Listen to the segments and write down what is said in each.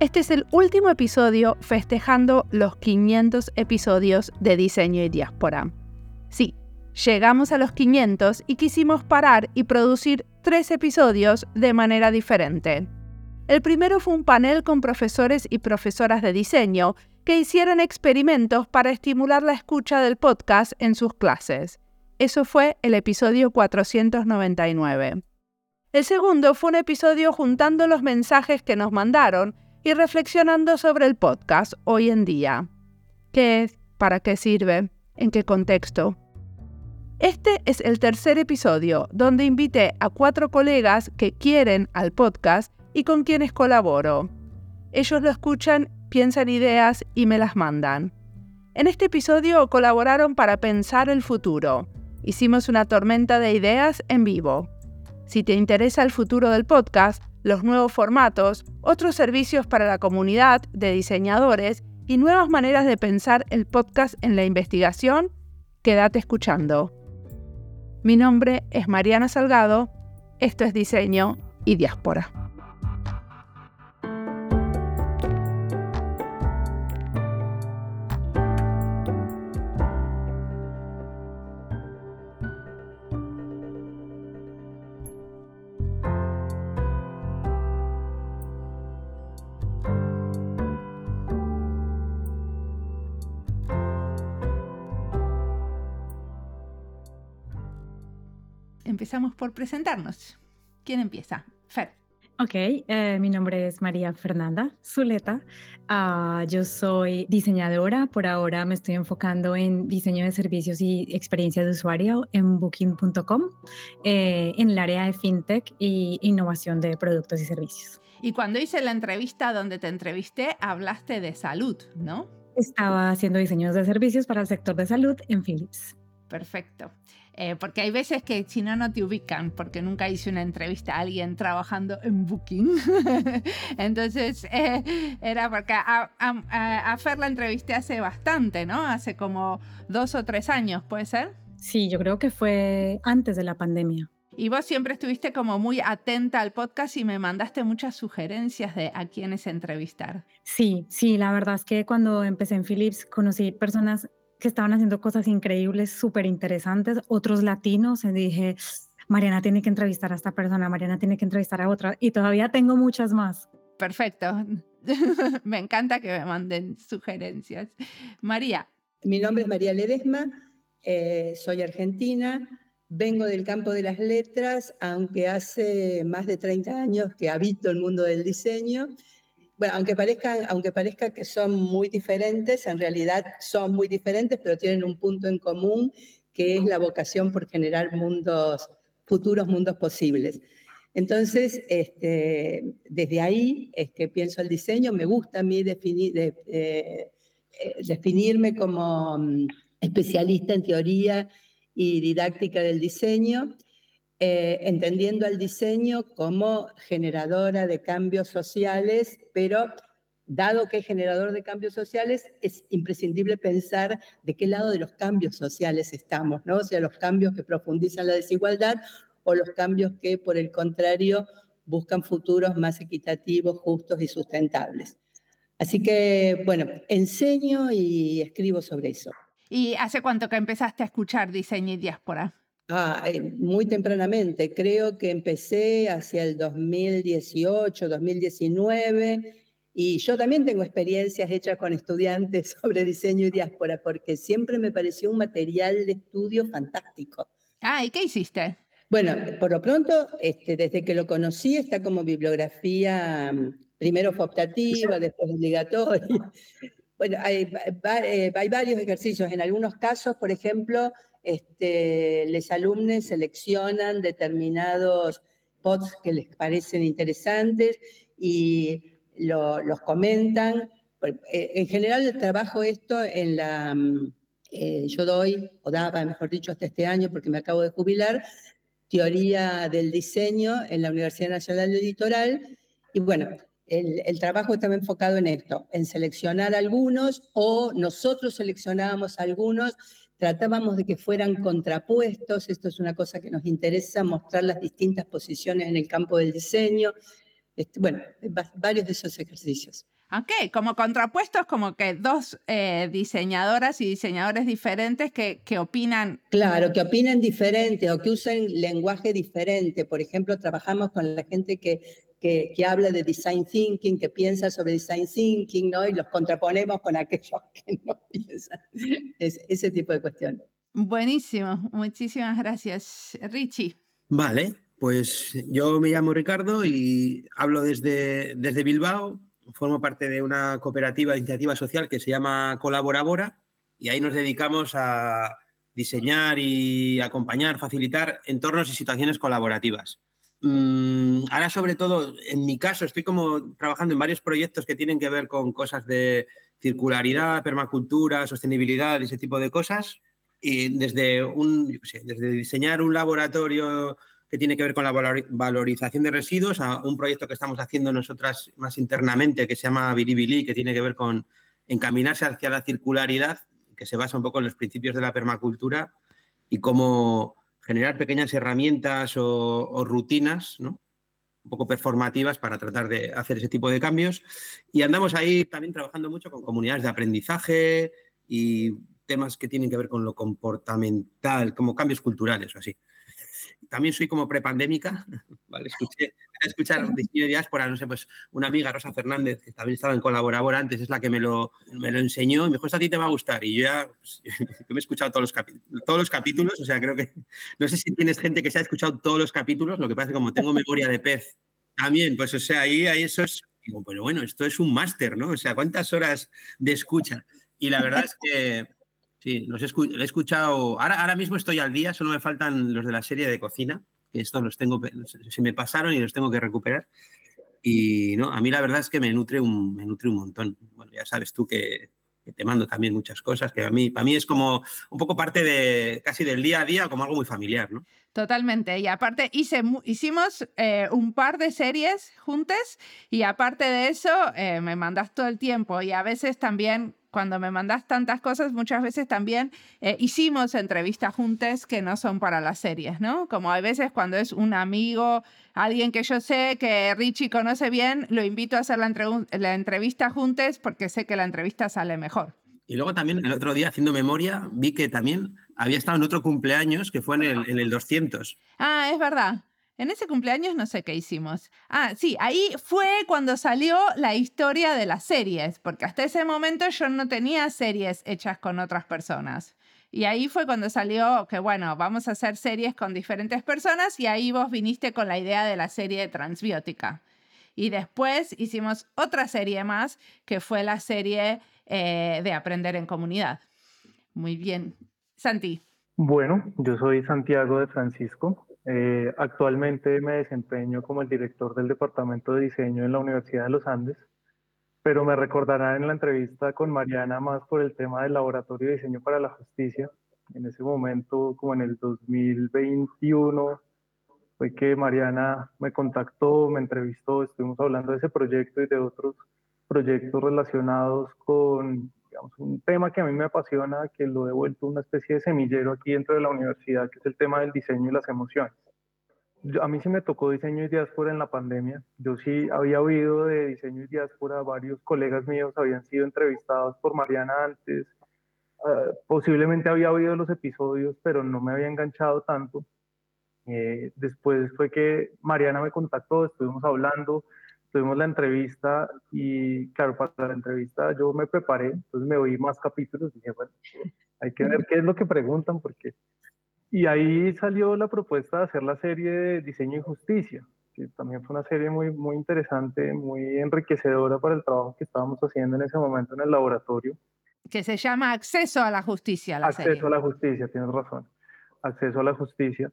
Este es el último episodio festejando los 500 episodios de Diseño y Diáspora. Sí, llegamos a los 500 y quisimos parar y producir tres episodios de manera diferente. El primero fue un panel con profesores y profesoras de diseño que hicieron experimentos para estimular la escucha del podcast en sus clases. Eso fue el episodio 499. El segundo fue un episodio juntando los mensajes que nos mandaron y reflexionando sobre el podcast hoy en día. ¿Qué es? ¿Para qué sirve? ¿En qué contexto? Este es el tercer episodio donde invité a cuatro colegas que quieren al podcast y con quienes colaboro. Ellos lo escuchan, piensan ideas y me las mandan. En este episodio colaboraron para pensar el futuro. Hicimos una tormenta de ideas en vivo. Si te interesa el futuro del podcast, los nuevos formatos, otros servicios para la comunidad de diseñadores y nuevas maneras de pensar el podcast en la investigación, quédate escuchando. Mi nombre es Mariana Salgado, esto es Diseño y Diáspora. Empezamos por presentarnos. ¿Quién empieza? Fer. Ok, eh, mi nombre es María Fernanda Zuleta. Ah, yo soy diseñadora. Por ahora me estoy enfocando en diseño de servicios y experiencia de usuario en booking.com, eh, en el área de fintech y innovación de productos y servicios. Y cuando hice la entrevista donde te entrevisté, hablaste de salud, ¿no? Estaba haciendo diseños de servicios para el sector de salud en Philips. Perfecto. Eh, porque hay veces que si no, no te ubican, porque nunca hice una entrevista a alguien trabajando en Booking. Entonces, eh, era porque a, a, Fer la entrevisté hace bastante, ¿no? Hace como dos o tres años, ¿puede ser? Sí, yo creo que fue antes de la pandemia. Y vos siempre estuviste como muy atenta al podcast y me mandaste muchas sugerencias de a quiénes entrevistar. Sí, sí, la verdad es que cuando empecé en Philips conocí personas que estaban haciendo cosas increíbles, súper interesantes, otros latinos, y dije, Mariana tiene que entrevistar a esta persona, Mariana tiene que entrevistar a otra, y todavía tengo muchas más. Perfecto. me encanta que me manden sugerencias. María. Mi nombre es María Ledesma, eh, soy argentina, vengo del campo de las letras, aunque hace más de 30 años que habito el mundo del diseño bueno, aunque parezca, aunque parezca que son muy diferentes, en realidad son muy diferentes, pero tienen un punto en común, que es la vocación por generar mundos, futuros mundos posibles. Entonces, este, desde ahí es que pienso el diseño, me gusta a mí definir, eh, definirme como mm, especialista en teoría y didáctica del diseño, eh, entendiendo al diseño como generadora de cambios sociales, pero dado que es generador de cambios sociales, es imprescindible pensar de qué lado de los cambios sociales estamos, ¿no? O sea, los cambios que profundizan la desigualdad o los cambios que, por el contrario, buscan futuros más equitativos, justos y sustentables. Así que, bueno, enseño y escribo sobre eso. ¿Y hace cuánto que empezaste a escuchar diseño y diáspora? Ah, eh, muy tempranamente, creo que empecé hacia el 2018, 2019, y yo también tengo experiencias hechas con estudiantes sobre diseño y diáspora, porque siempre me pareció un material de estudio fantástico. Ah, ¿y qué hiciste? Bueno, por lo pronto, este, desde que lo conocí, está como bibliografía, mm, primero optativa, después obligatoria. Bueno, hay, eh, hay varios ejercicios. En algunos casos, por ejemplo, este, los alumnos seleccionan determinados pods que les parecen interesantes y los comentan. Eh, en general trabajo esto en la, mm, eh, yo doy, o daba, mejor dicho, hasta este año porque me acabo de jubilar, teoría del diseño en la Universidad Nacional del Litoral. Y bueno, el, el, trabajo está enfocado en esto, en seleccionar algunos o nosotros seleccionábamos algunos tratábamos de que fueran contrapuestos, esto es una cosa que nos interesa, mostrar las distintas posiciones en el campo del diseño, Este, bueno, varios de esos ejercicios. Ok, como contrapuestos, como que dos eh, diseñadoras y diseñadores diferentes que, que, opinan. Claro, que opinen diferente o que usen lenguaje diferente. Por ejemplo, trabajamos con la gente que, que, que, habla de design thinking, que piensa sobre design thinking, ¿no? Y los contraponemos con aquellos que no piensan. Es, ese tipo de cuestiones. Buenísimo, muchísimas gracias. Richie. Vale, pues yo me llamo Ricardo y hablo desde, desde Bilbao formo parte de una cooperativa de iniciativa social que se llama Colaborabora y ahí nos dedicamos a diseñar y acompañar, facilitar entornos y situaciones colaborativas. Mm, ahora, sobre todo, en mi caso, estoy como trabajando en varios proyectos que tienen que ver con cosas de circularidad, permacultura, sostenibilidad, ese tipo de cosas. Y desde, un, desde diseñar un laboratorio que tiene que ver con la valorización de residuos, a un proyecto que estamos haciendo nosotras más internamente que se llama Biribili, que tiene que ver con encaminarse hacia la circularidad, que se basa un poco en los principios de la permacultura y cómo generar pequeñas herramientas o, rutinas, ¿no? un poco performativas para tratar de hacer ese tipo de cambios. Y andamos ahí también trabajando mucho con comunidades de aprendizaje y temas que tienen que ver con lo comportamental, como cambios culturales o así también soy como prepandémica, ¿vale? Escuché, escuchar diseño de diáspora, no sé, pues una amiga, Rosa Fernández, que también estaba en colaborador antes, es la que me lo, me lo enseñó y me dijo, esto a ti te va a gustar. Y yo ya, pues, yo me he escuchado todos los, todos los capítulos, o sea, creo que, no sé si tienes gente que se ha escuchado todos los capítulos, lo que pasa es que como tengo memoria de pez también, pues, o sea, ahí, ahí eso es, digo, pero bueno, esto es un máster, ¿no? O sea, ¿cuántas horas de escucha? Y la verdad es que Sí, los he, escuchado. Ahora, ahora mismo estoy al día, solo me faltan los de la serie de cocina, que estos los tengo, se me pasaron y los tengo que recuperar. Y no, a mí la verdad es que me nutre un, me nutre un montón. Ya sabes tú que, te mando también muchas cosas, que a mí, para mí es como un poco parte de casi del día a día, como algo muy familiar, ¿no? Totalmente. Y aparte hicimos eh, un par de series juntas y aparte de eso eh, me mandas todo el tiempo y a veces también cuando me mandas tantas cosas, muchas veces también eh, hicimos entrevistas juntas que no son para las series, ¿no? Como hay veces cuando es un amigo, alguien que yo sé que Richie conoce bien, lo invito a hacer la, la entrevista juntas porque sé que la entrevista sale mejor. Y luego también el otro día, haciendo memoria, vi que también había estado en otro cumpleaños que fue en el, en el 200. Ah, es verdad. En ese cumpleaños no sé qué hicimos. Ah, sí, ahí fue cuando salió la historia de las series, porque hasta ese momento yo no tenía series hechas con otras personas. Y ahí fue cuando salió que, bueno, vamos a hacer series con diferentes personas y ahí vos viniste con la idea de la serie transbiótica. Y después hicimos otra serie más, que fue la serie eh, de Aprender en Comunidad. Muy bien. Santi. Bueno, yo soy Santiago de Francisco. Eh, actualmente me desempeño como el director del Departamento de Diseño en la Universidad de los Andes, pero me recordarán en la entrevista con Mariana más por el tema del Laboratorio de Diseño para la Justicia. En ese momento, como en el 2021, fue que Mariana me contactó, me entrevistó, estuvimos hablando de ese proyecto y de otros proyectos relacionados con un tema que a mí me apasiona, que lo he vuelto una especie de semillero aquí dentro de la universidad, que es el tema del diseño y las emociones. a mí sí me tocó diseño y diáspora en la pandemia. Yo sí había oído de diseño y diáspora, varios colegas míos habían sido entrevistados por Mariana antes. Ah, posiblemente había oído los episodios, pero no me había enganchado tanto. Eh, después fue que Mariana me contactó, estuvimos hablando, tuvimos la entrevista y claro, para la entrevista yo me preparé, entonces me oí más capítulos y dije, bueno, hay que ver qué es lo que preguntan porque... Y ahí salió la propuesta de hacer la serie de Diseño y Justicia, que también fue una serie muy, muy interesante, muy enriquecedora para el trabajo que estábamos haciendo en ese momento en el laboratorio. Que se llama Acceso a la Justicia. La Acceso a la Justicia, tienes razón. Acceso a la Justicia.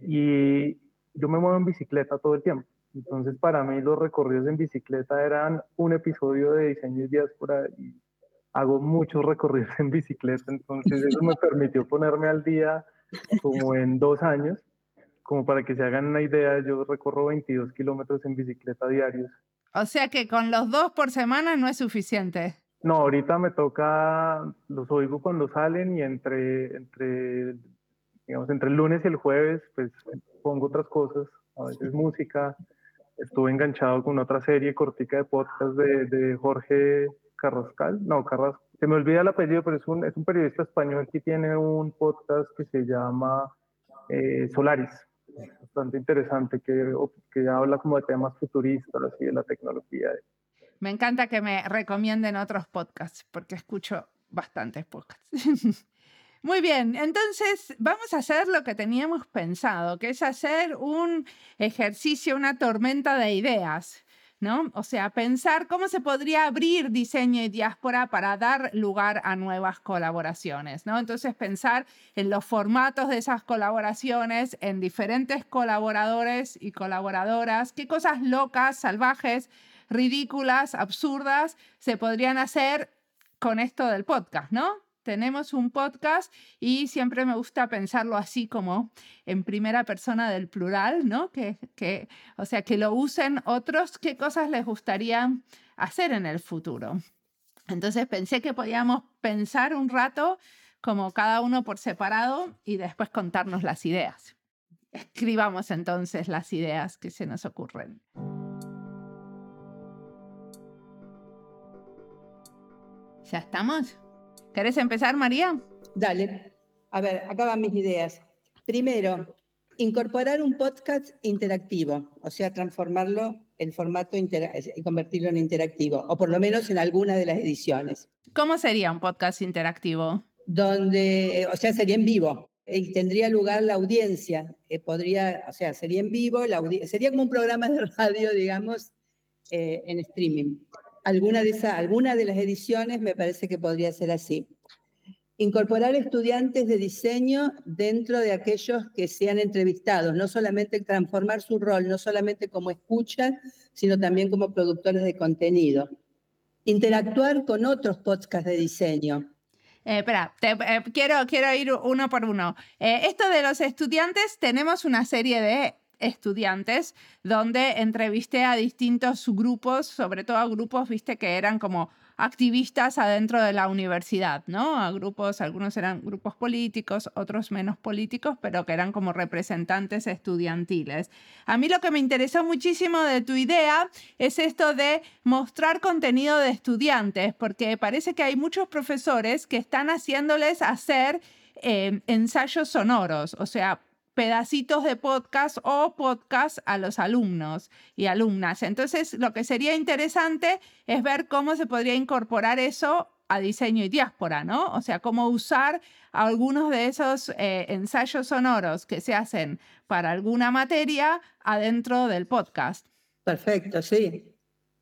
Y yo me muevo en bicicleta todo el tiempo. Entonces, para mí los recorridos en bicicleta eran un episodio de diseño y diáspora y hago muchos recorridos en bicicleta, entonces eso me permitió ponerme al día como en dos años. Como para que se hagan una idea, yo recorro 22 kilómetros en bicicleta diarios. O sea que con los dos por semana no es suficiente. No, ahorita me toca, los oigo cuando salen y entre, entre, digamos, entre el lunes y el jueves, pues pongo otras cosas, a veces música, estuve enganchado con otra serie cortica de podcast de, Jorge Carrascal, no, Carrascal, se me olvida el apellido, pero es un, es un periodista español que tiene un podcast que se llama eh, Solaris, bastante interesante, que, que habla como de temas futuristas y de la tecnología. Me encanta que me recomienden otros podcasts, porque escucho bastantes podcasts. Muy bien, entonces vamos a hacer lo que teníamos pensado, que es hacer un ejercicio, una tormenta de ideas. ¿No? O sea, pensar cómo se podría abrir diseño y diáspora para dar lugar a nuevas colaboraciones, ¿no? Entonces, pensar en los formatos de esas colaboraciones, en diferentes colaboradores y colaboradoras, qué cosas locas, salvajes, ridículas, absurdas se podrían hacer con esto del podcast, ¿no? Tenemos un podcast y siempre me gusta pensarlo así como en primera persona del plural, ¿no? Que, que, o sea, que lo usen otros, qué cosas les gustaría hacer en el futuro. Entonces pensé que podíamos pensar un rato como cada uno por separado y después contarnos las ideas. Escribamos entonces las ideas que se nos ocurren. ¿Ya estamos? ¿Querés empezar, María? Dale. A ver, acá van mis ideas. Primero, incorporar un podcast interactivo, o sea, transformarlo en formato y convertirlo en interactivo, o por lo menos en alguna de las ediciones. ¿Cómo sería un podcast interactivo? Donde, o sea, sería en vivo y tendría lugar la audiencia. Eh, podría, o sea, sería en vivo, la sería como un programa de radio, digamos, eh, en streaming alguna de, esa, alguna de las ediciones me parece que podría ser así. Incorporar estudiantes de diseño dentro de aquellos que sean entrevistados, no solamente transformar su rol, no solamente como escuchan, sino también como productores de contenido. Interactuar con otros podcasts de diseño. Eh, espera, eh, quiero, quiero ir uno por uno. Eh, esto de los estudiantes, tenemos una serie de estudiantes donde entrevisté a distintos grupos, sobre todo a grupos, viste, que eran como activistas adentro de la universidad, ¿no? A grupos, algunos eran grupos políticos, otros menos políticos, pero que eran como representantes estudiantiles. A mí lo que me interesó muchísimo de tu idea es esto de mostrar contenido de estudiantes, porque parece que hay muchos profesores que están haciéndoles hacer eh, ensayos sonoros, o sea, pedacitos de podcast o podcast a los alumnos y alumnas. Entonces, lo que sería interesante es ver cómo se podría incorporar eso a diseño y diáspora, ¿no? O sea, cómo usar algunos de esos eh, ensayos sonoros que se hacen para alguna materia adentro del podcast. Perfecto, sí,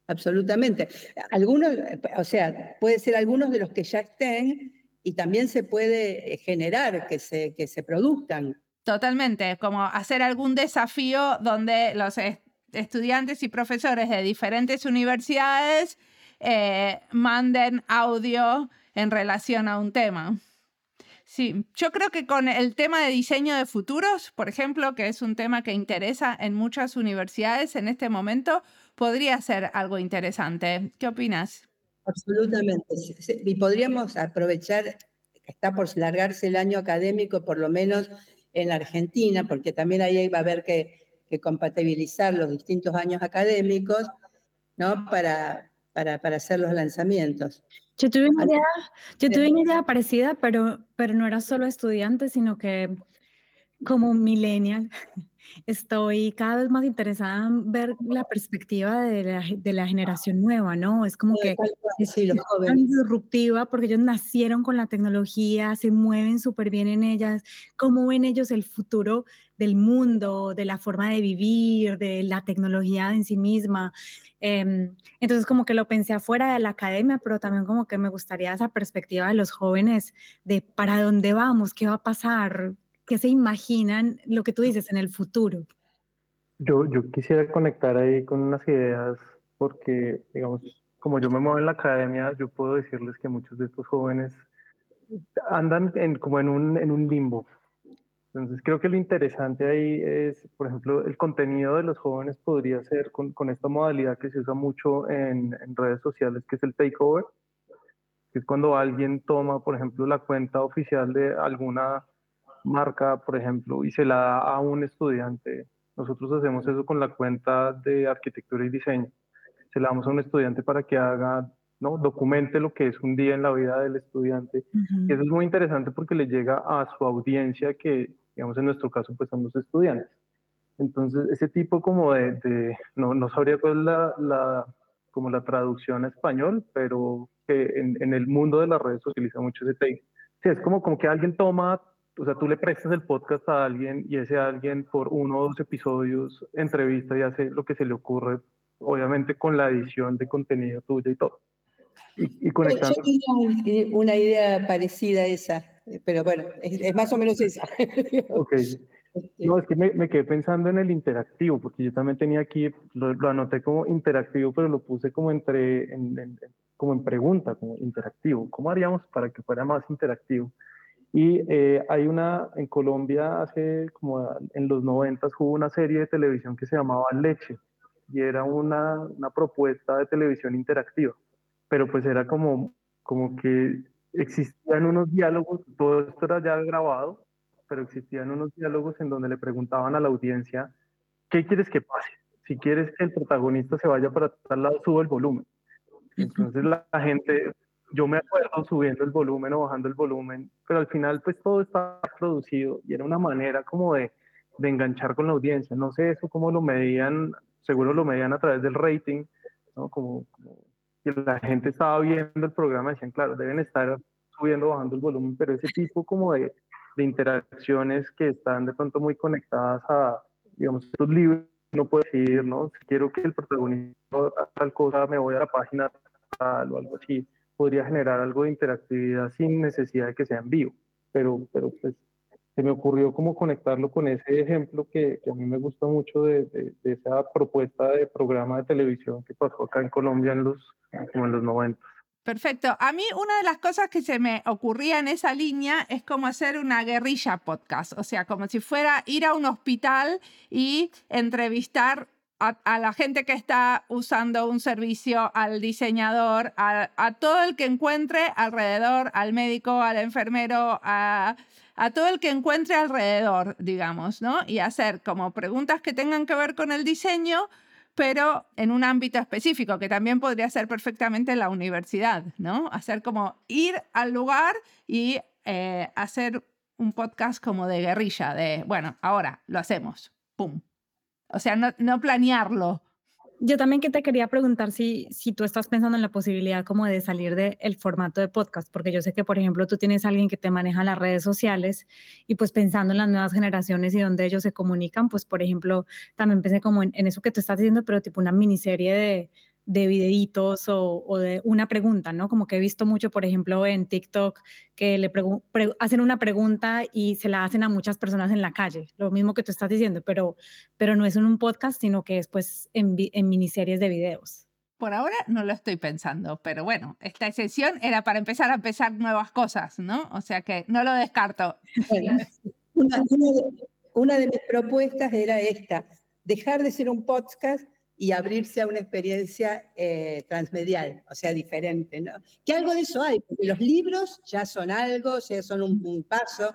absolutamente. Algunos, o sea, puede ser algunos de los que ya estén y también se puede eh, generar que se, que se produzcan. Totalmente, como hacer algún desafío donde los estudiantes y profesores de diferentes universidades eh, manden audio en relación a un tema. Sí, yo creo que con el tema de diseño de futuros, por ejemplo, que es un tema que interesa en muchas universidades en este momento, podría ser algo interesante. ¿Qué opinas? Absolutamente. Y podríamos aprovechar está por largarse el año académico, por lo menos en la Argentina, porque también ahí va a haber que, compatibilizar los distintos años académicos, ¿no? Para, para, hacer los lanzamientos. Yo tuve una idea, yo tuve una idea parecida, pero, pero no era solo estudiante, sino que como millennial, estoy cada vez más interesada en ver la perspectiva de la, de la generación nueva, ¿no? Es como que es tan disruptiva porque ellos nacieron con la tecnología, se mueven súper bien en ellas. ¿Cómo ven ellos el futuro del mundo, de la forma de vivir, de la tecnología en sí misma? Em, entonces como que lo pensé afuera de la academia, pero también como que me gustaría esa perspectiva de los jóvenes de para dónde vamos, qué va a pasar, ¿Qué se imaginan lo que tú dices en el futuro? Yo, yo quisiera conectar ahí con unas ideas porque, digamos, como yo me muevo en la academia, yo puedo decirles que muchos de estos jóvenes andan en, como en un, en un limbo. Entonces creo que lo interesante ahí es, por ejemplo, el contenido de los jóvenes podría ser con, con esta modalidad que se usa mucho en, en, redes sociales, que es el takeover, que es cuando alguien toma, por ejemplo, la cuenta oficial de alguna marca, por ejemplo, y se la da a un estudiante Nosotros hacemos eso con la cuenta de arquitectura y diseño. Se la damos a un estudiante para que haga, ¿no? documente lo que es un día en la vida del estudiante. Y eso es muy interesante porque le llega a su audiencia que, digamos, en nuestro caso, pues son los estudiantes. Entonces, ese tipo como de, no, no, sabría cuál es la, la, como la traducción a español, pero que en, en, el mundo de las redes se utiliza mucho ese take. Sí, es como, como que alguien toma o sea, tú le prestas el podcast a alguien y ese alguien por uno o dos episodios entrevista y hace lo que se le ocurre, obviamente con la edición de contenido tuya y todo. Y, y conectando. Yo tenía una idea parecida a esa, pero bueno, es, más o menos esa. ok. No, es que me, me, quedé pensando en el interactivo, porque yo también tenía aquí, lo, lo anoté como interactivo, pero lo puse como entre, en, como en pregunta, como interactivo. ¿Cómo haríamos para que fuera más interactivo? Y eh, hay una, en Colombia hace como en los 90 hubo una serie de televisión que se llamaba Leche y era una, una propuesta de televisión interactiva, pero pues era como, como que existían unos diálogos, todo esto era ya grabado, pero existían unos diálogos en donde le preguntaban a la audiencia, ¿qué quieres que pase? Si quieres que el protagonista se vaya para tal lado, sube el volumen. Entonces la gente yo me acuerdo subiendo el volumen o bajando el volumen, pero al final pues todo estaba producido y era una manera como de, de enganchar con la audiencia. No sé eso cómo lo medían, seguro lo medían a través del rating, ¿no? Como, que la gente estaba viendo el programa decían, claro, deben estar subiendo, bajando el volumen, pero ese tipo como de, de interacciones que están de pronto muy conectadas a, digamos, estos libros, no puedo decir, ¿no? Si quiero que el protagonista tal cosa, me voy a la página tal o algo así podría generar algo de interactividad sin necesidad de que sea en vivo. Pero, pero pues se me ocurrió como conectarlo con ese ejemplo que, a mí me gusta mucho de, de, esa propuesta de programa de televisión que pasó acá en Colombia en los, como en los 90. Perfecto. A mí una de las cosas que se me ocurría en esa línea es como hacer una guerrilla podcast, o sea, como si fuera ir a un hospital y entrevistar a, la gente que está usando un servicio, al diseñador, a, todo el que encuentre alrededor, al médico, al enfermero, a, todo el que encuentre alrededor, digamos, ¿no? Y hacer como preguntas que tengan que ver con el diseño, pero en un ámbito específico, que también podría ser perfectamente la universidad, ¿no? Hacer como ir al lugar y eh, hacer un podcast como de guerrilla, de, bueno, ahora lo hacemos, ¡pum! O sea, no, planearlo. Yo también que te quería preguntar si, si tú estás pensando en la posibilidad como de salir del formato de podcast, porque yo sé que, por ejemplo, tú tienes alguien que te maneja las redes sociales y pues pensando en las nuevas generaciones y donde ellos se comunican, pues, por ejemplo, también pensé como en, en eso que tú estás diciendo, pero tipo una miniserie de, de videitos o, de una pregunta, ¿no? Como que he visto mucho, por ejemplo, en TikTok, que le hacen una pregunta y se la hacen a muchas personas en la calle, lo mismo que tú estás diciendo, pero, pero no es en un podcast, sino que es pues en, en miniseries de videos. Por ahora no lo estoy pensando, pero bueno, esta sesión era para empezar a empezar nuevas cosas, ¿no? O sea que no lo descarto. una, una de mis propuestas era esta, dejar de ser un podcast y abrirse a una experiencia eh, transmedial, o sea, diferente. ¿no? Que algo de eso hay, porque los libros ya son algo, o sea, son un, paso,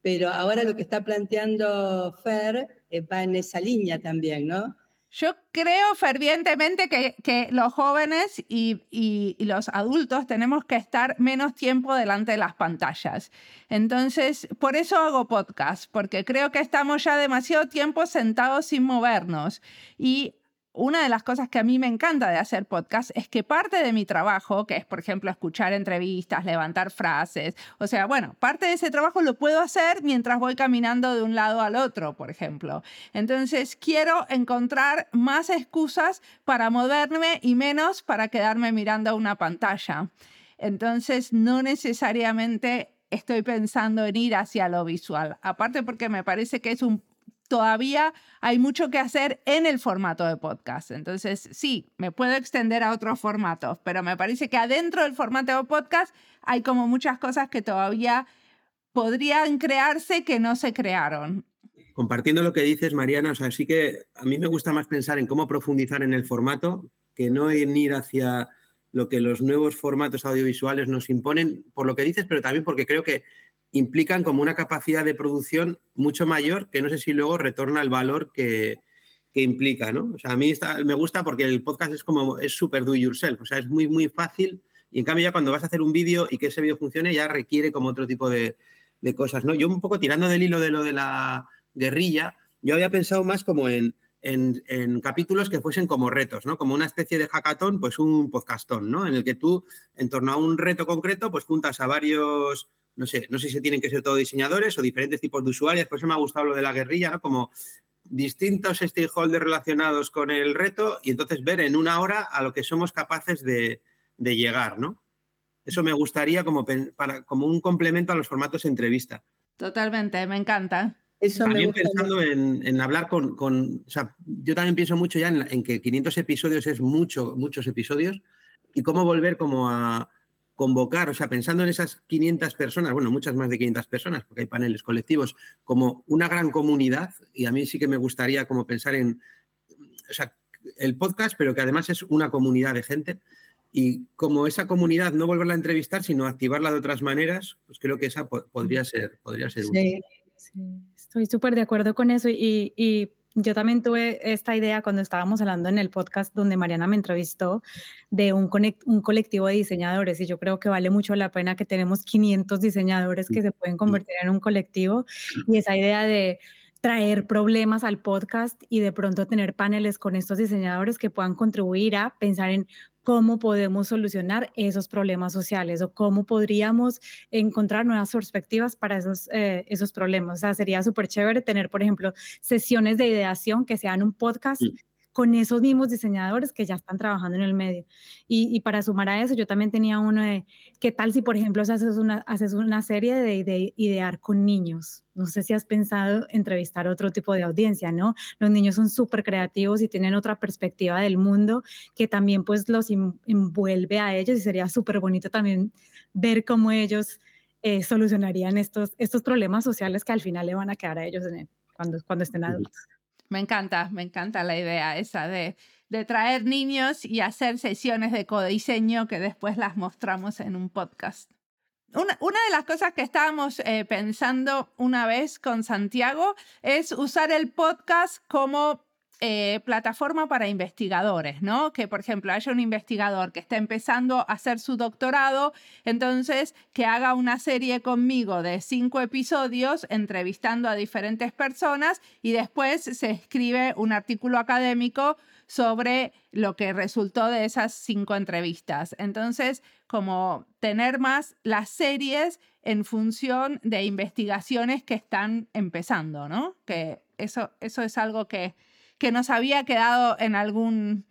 pero ahora lo que está planteando Fer eh, va en esa línea también, ¿no? Yo creo fervientemente que, que los jóvenes y, y, y, los adultos tenemos que estar menos tiempo delante de las pantallas. Entonces, por eso hago podcast, porque creo que estamos ya demasiado tiempo sentados sin movernos. Y una de las cosas que a mí me encanta de hacer podcast es que parte de mi trabajo, que es por ejemplo escuchar entrevistas, levantar frases, o sea, bueno, parte de ese trabajo lo puedo hacer mientras voy caminando de un lado al otro, por ejemplo. Entonces, quiero encontrar más excusas para moverme y menos para quedarme mirando una pantalla. Entonces, no necesariamente estoy pensando en ir hacia lo visual, aparte porque me parece que es un todavía hay mucho que hacer en el formato de podcast. Entonces, sí, me puedo extender a otros formatos, pero me parece que adentro del formato de podcast hay como muchas cosas que todavía podrían crearse que no se crearon. Compartiendo lo que dices, Mariana, o sea, sí que a mí me gusta más pensar en cómo profundizar en el formato que no en ir hacia lo que los nuevos formatos audiovisuales nos imponen, por lo que dices, pero también porque creo que implican como una capacidad de producción mucho mayor que no sé si luego retorna el valor que, que implica, ¿no? O sea, a mí me gusta porque el podcast es como, es súper do yourself, o sea, es muy, muy fácil y en cambio ya cuando vas a hacer un vídeo y que ese vídeo funcione ya requiere como otro tipo de, de cosas, ¿no? Yo un poco tirando del hilo de lo de la guerrilla, yo había pensado más como en, en, capítulos que fuesen como retos, ¿no? Como una especie de hackathon, pues un podcastón, ¿no? En el que tú, en torno a un reto concreto, pues juntas a varios, no sé, no sé si tienen que ser todos diseñadores o diferentes tipos de usuarios, por eso me ha gustado lo de la guerrilla, ¿no? Como distintos stakeholders relacionados con el reto y entonces ver en una hora a lo que somos capaces de, de llegar, ¿no? Eso me gustaría como, para, como un complemento a los formatos de entrevista. Totalmente, me encanta. también pensando en, hablar con, o sea, yo también pienso mucho ya en, que 500 episodios es mucho, muchos episodios y cómo volver como a convocar, o sea, pensando en esas 500 personas, bueno, muchas más de 500 personas, porque hay paneles colectivos, como una gran comunidad y a mí sí que me gustaría como pensar en, o sea, el podcast, pero que además es una comunidad de gente y como esa comunidad no volverla a entrevistar, sino activarla de otras maneras, pues creo que esa podría ser, podría ser sí, Sí, estoy súper de acuerdo con eso y, y, yo también tuve esta idea cuando estábamos hablando en el podcast donde Mariana me entrevistó de un, un colectivo de diseñadores y yo creo que vale mucho la pena que tenemos 500 diseñadores que se pueden convertir en un colectivo y esa idea de traer problemas al podcast y de pronto tener paneles con estos diseñadores que puedan contribuir a pensar en cómo podemos solucionar esos problemas sociales o cómo podríamos encontrar nuevas perspectivas para esos, eh, esos problemas. O sea, sería súper chévere tener, por ejemplo, sesiones de ideación que sean un podcast con esos mismos diseñadores que ya están trabajando en el medio. Y, para sumar a eso, yo también tenía uno de, ¿qué tal si, por ejemplo, haces una, haces una serie de, de idear con niños? No sé si has pensado entrevistar otro tipo de audiencia, ¿no? Los niños son súper creativos y tienen otra perspectiva del mundo que también pues los envuelve a ellos y sería súper bonito también ver cómo ellos eh, solucionarían estos, estos problemas sociales que al final le van a quedar a ellos cuando, cuando estén adultos. Me encanta, me encanta la idea esa de, de traer niños y hacer sesiones de codiseño que después las mostramos en un podcast. Una, de las cosas que estábamos eh, pensando una vez con Santiago es usar el podcast como eh, plataforma para investigadores, ¿no? Que, por ejemplo, haya un investigador que está empezando a hacer su doctorado, entonces que haga una serie conmigo de cinco episodios entrevistando a diferentes personas y después se escribe un artículo académico sobre lo que resultó de esas cinco entrevistas. Entonces, como tener más las series en función de investigaciones que están empezando, ¿no? Que eso, eso es algo que que nos había quedado en, algún,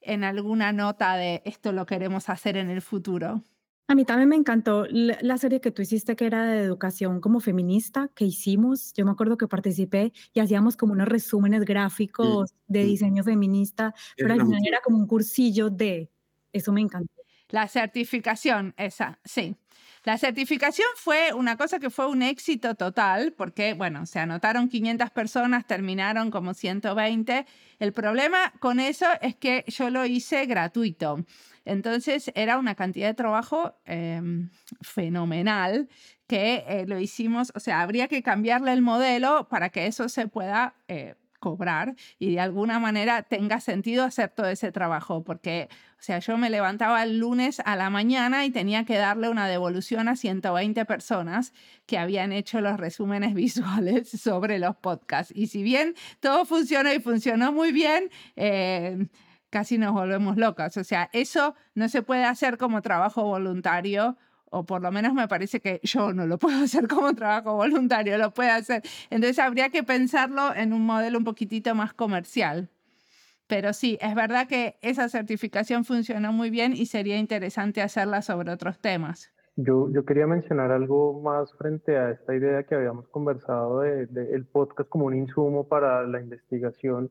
en alguna nota de esto lo queremos hacer en el futuro. A mí también me encantó la, serie que tú hiciste que era de educación como feminista que hicimos. Yo me acuerdo que participé y hacíamos como unos resúmenes gráficos de diseño feminista, pero al final era como un cursillo de... Eso me encantó. La certificación, esa, sí. La certificación fue una cosa que fue un éxito total, porque, bueno, se anotaron 500 personas, terminaron como 120. El problema con eso es que yo lo hice gratuito. Entonces era una cantidad de trabajo em, fenomenal que eh, lo hicimos, o sea, habría que cambiarle el modelo para que eso se pueda eh, cobrar y de alguna manera tenga sentido hacer todo ese trabajo, porque, o sea, yo me levantaba el lunes a la mañana y tenía que darle una devolución a 120 personas que habían hecho los resúmenes visuales sobre los podcasts. Y si bien todo funcionó y funcionó muy bien, eh, casi nos volvemos locas. O sea, eso no se puede hacer como trabajo voluntario o por lo menos me parece que yo no lo puedo hacer como trabajo voluntario, lo puede hacer. Entonces habría que pensarlo en un modelo un poquitito más comercial. Pero sí, es verdad que esa certificación funcionó muy bien y sería interesante hacerla sobre otros temas. Yo, yo quería mencionar algo más frente a esta idea que habíamos conversado de, el podcast como un insumo para la investigación.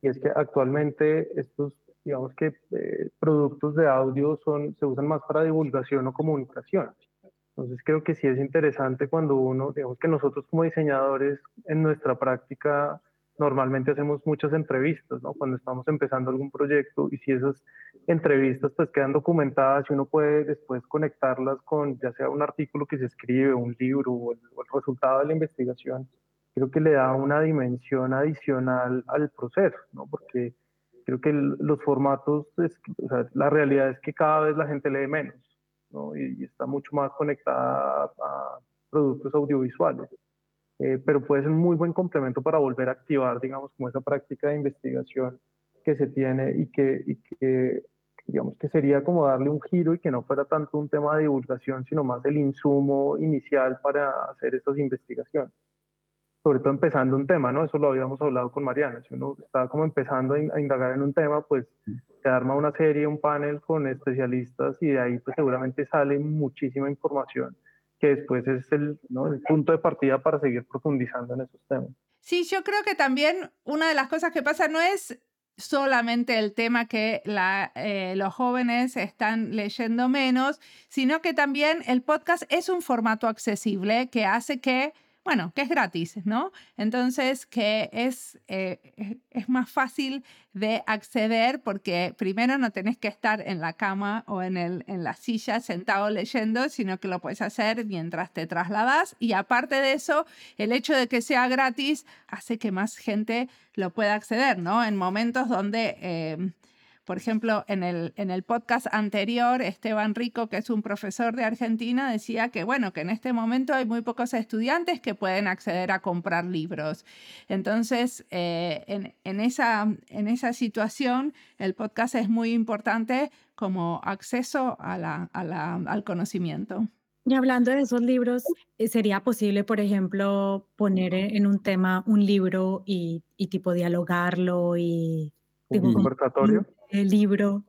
Y es que actualmente estos digamos que eh, productos de audio son, se usan más para divulgación o comunicación. Entonces creo que sí es interesante cuando uno, digamos que nosotros como diseñadores en nuestra práctica normalmente hacemos muchas entrevistas, ¿no? Cuando estamos empezando algún proyecto y si esas entrevistas pues quedan documentadas y uno puede después conectarlas con ya sea un artículo que se escribe, un libro o el, resultado de la investigación, creo que le da una dimensión adicional al proceso, ¿no? Porque creo que los formatos, la realidad es que cada vez la gente lee menos, ¿no? Y, está mucho más conectada a productos audiovisuales. Eh, pero puede ser un muy buen complemento para volver a activar, digamos, como esa práctica de investigación que se tiene y que, y que digamos que sería como darle un giro y que no fuera tanto un tema de divulgación, sino más el insumo inicial para hacer estas investigaciones. Sobre todo empezando un tema, ¿no? Eso lo habíamos hablado con Mariana. Si uno está como empezando a indagar en un tema, pues se arma una serie, un panel con especialistas y de ahí pues seguramente sale muchísima información que después es el, ¿no? el punto de partida para seguir profundizando en esos temas. Sí, yo creo que también una de las cosas que pasa no es solamente el tema que la, eh, los jóvenes están leyendo menos, sino que también el podcast es un formato accesible que hace que bueno, que es gratis, ¿no? Entonces, que es, eh, es más fácil de acceder porque primero no tenés que estar en la cama o en, el, en la silla sentado leyendo, sino que lo puedes hacer mientras te trasladas. Y aparte de eso, el hecho de que sea gratis hace que más gente lo pueda acceder, ¿no? En momentos donde... Eh, por ejemplo, en el, en el podcast anterior, Esteban Rico, que es un profesor de Argentina, decía que, bueno, que en este momento hay muy pocos estudiantes que pueden acceder a comprar libros. Entonces, eh, en, en, esa, en esa situación, el podcast es muy importante como acceso a la, a la, al conocimiento. Y hablando de esos libros, eh, ¿sería posible, por ejemplo, poner en un tema un libro y, y tipo dialogarlo y... ¿Un conversatorio? El libro.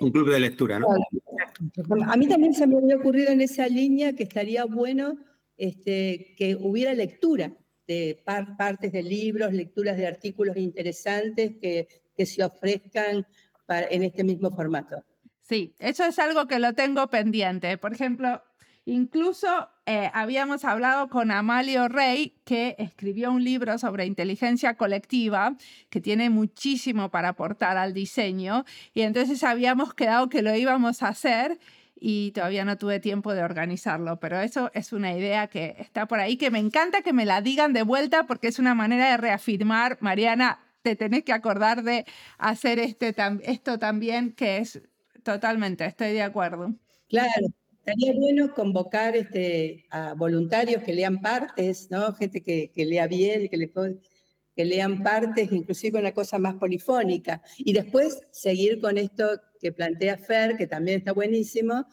Un club de lectura, ¿no? A mí también se me había ocurrido en esa línea que estaría bueno este, que hubiera lectura de partes de libros, lecturas de artículos interesantes que, que se ofrezcan en este mismo formato. Sí, eso es algo que lo tengo pendiente. Por ejemplo, Incluso eh, habíamos hablado con Amalio Rey, que escribió un libro sobre inteligencia colectiva, que tiene muchísimo para aportar al diseño, y entonces habíamos quedado que lo íbamos a hacer y todavía no tuve tiempo de organizarlo, pero eso es una idea que está por ahí, que me encanta que me la digan de vuelta porque es una manera de reafirmar, Mariana, te tenés que acordar de hacer este, esto también, que es totalmente, estoy de acuerdo. Claro, Estaría bueno convocar este, a voluntarios que lean partes, ¿no? Gente que, lea bien, que, le, que lean partes, inclusive una cosa más polifónica. Y después seguir con esto que plantea Fer, que también está buenísimo,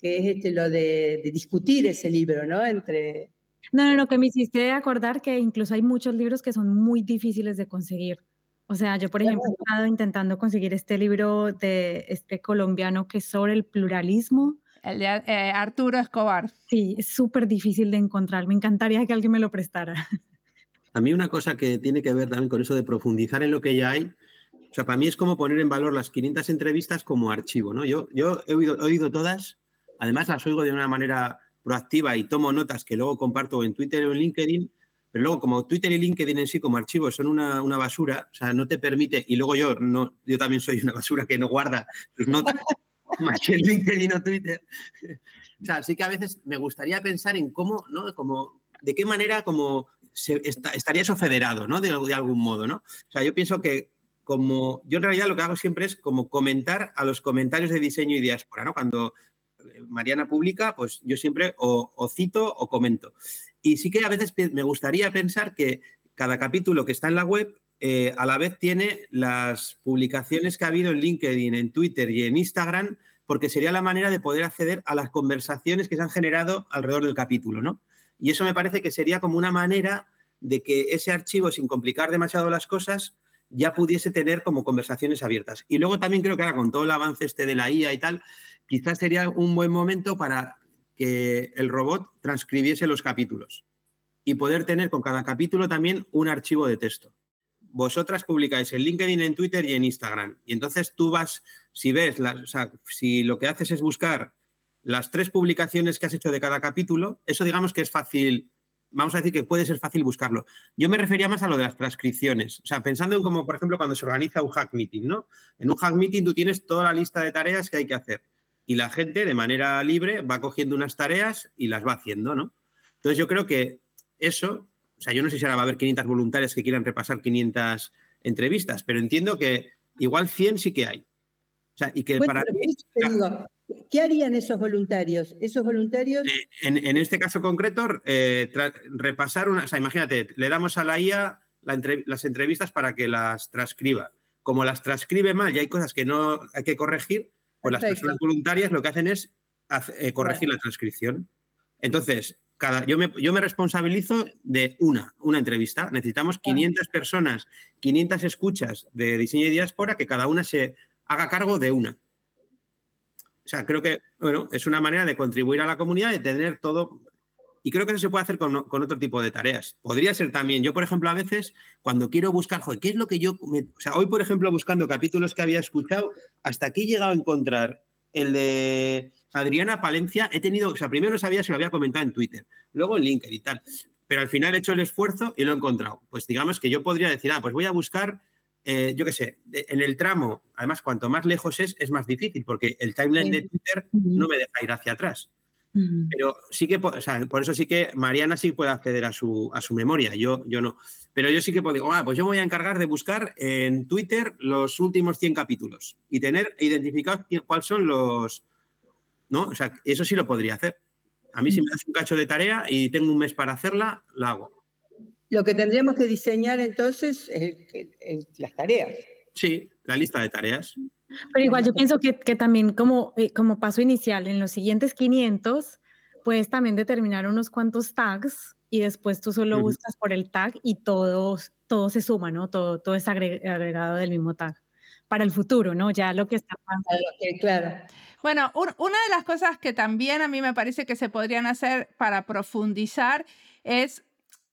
que es este, lo de, discutir ese libro, ¿no? Entre... No, no, no, que me hiciste acordar que incluso hay muchos libros que son muy difíciles de conseguir. O sea, yo, por ejemplo, he estado intentando conseguir este libro de este colombiano que es sobre el pluralismo el de eh, Arturo Escobar. Sí, es súper difícil de encontrar. Me encantaría que alguien me lo prestara. A mí una cosa que tiene que ver también con eso de profundizar en lo que ya hay, o sea, para mí es como poner en valor las 500 entrevistas como archivo, ¿no? Yo, yo he, oído, he oído todas, además las oigo de una manera proactiva y tomo notas que luego comparto en Twitter o en LinkedIn, pero luego como Twitter y LinkedIn en sí como archivo son una, una, basura, o sea, no te permite, y luego yo, no, yo también soy una basura que no guarda tus notas, más que LinkedIn o Twitter. O sea, sí que a veces me gustaría pensar en cómo, ¿no? Como, de qué manera como estaría eso federado, ¿no? De, algún modo, ¿no? O sea, yo pienso que como, yo en realidad lo que hago siempre es como comentar a los comentarios de diseño y diáspora, ¿no? Cuando eh, Mariana publica, pues yo siempre o cito o comento. Y sí que a veces me gustaría pensar que cada capítulo que está en la web eh, a la vez tiene las publicaciones que ha habido en LinkedIn, en Twitter y en Instagram, porque sería la manera de poder acceder a las conversaciones que se han generado alrededor del capítulo, ¿no? Y eso me parece que sería como una manera de que ese archivo, sin complicar demasiado las cosas, ya pudiese tener como conversaciones abiertas. Y luego también creo que ahora con todo el avance este de la IA y tal, quizás sería un buen momento para que el robot transcribiese los capítulos y poder tener con cada capítulo también un archivo de texto vosotras publicáis en LinkedIn, en Twitter y en Instagram. Y entonces tú vas, si ves, si lo que haces es buscar las tres publicaciones que has hecho de cada capítulo, eso digamos que es fácil vamos a decir que puede ser fácil buscarlo. Yo me refería más a lo de las transcripciones. O sea, pensando en como, por ejemplo, cuando se organiza un hack meeting, ¿no? En un hack meeting tú tienes toda la lista de tareas que hay que hacer. Y la gente, de manera libre, va cogiendo unas tareas y las va haciendo, ¿no? Entonces yo creo que eso, o sea, yo no sé si ahora va a haber 500 voluntarios que quieran repasar 500 entrevistas, pero entiendo que igual 100 sí que hay. O sea, y que para ¿Qué harían esos voluntarios? Esos voluntarios. Eh, en, este caso concreto, eh, repasar una. O sea, imagínate, le damos a la IA las entrevistas para que las transcriba. Como las transcribe mal y hay cosas que no hay que corregir, pues las personas voluntarias lo que hacen es eh, corregir la transcripción. Entonces, cada, yo, me, yo me responsabilizo de una, una entrevista. Necesitamos 500 personas, 500 escuchas de diseño y diáspora, que cada una se haga cargo de una. O sea, creo que, bueno, es una manera de contribuir a la comunidad, de tener todo. Y creo que eso se puede hacer con, otro tipo de tareas. Podría ser también, yo por ejemplo a veces cuando quiero buscar, joder, ¿qué es lo que yo... o sea, hoy por ejemplo buscando capítulos que había escuchado, hasta aquí he llegado a encontrar el de Adriana Palencia, he tenido, o sea, primero no sabía si lo había comentado en Twitter, luego en LinkedIn y tal, pero al final he hecho el esfuerzo y lo he encontrado. Pues digamos que yo podría decir, ah, pues voy a buscar eh, yo qué sé, en el tramo, además, cuanto más lejos es, es más difícil, porque el timeline de Twitter no me deja ir hacia atrás. Pero sí que, o sea, por eso sí que Mariana sí puede acceder a su, a su memoria, yo, yo no. Pero yo sí que puedo, ah, pues yo me voy a encargar de buscar en Twitter los últimos 100 capítulos y tener identificados cuáles son los... ¿No? O sea, eso sí lo podría hacer. A mí si me das un cacho de tarea y tengo un mes para hacerla, la hago. Lo que tendríamos que diseñar entonces es, las tareas. Sí, la lista de tareas. Pero igual yo pienso que, que también como, eh, como paso inicial, en los siguientes 500, puedes también determinar unos cuantos tags y después tú solo buscas por el tag y todo, todo se suma, ¿no? Todo, todo es agregado del mismo tag. Para el futuro, ¿no? Ya lo que está pasando. Claro. Bueno, una de las cosas que también a mí me parece que se podrían hacer para profundizar es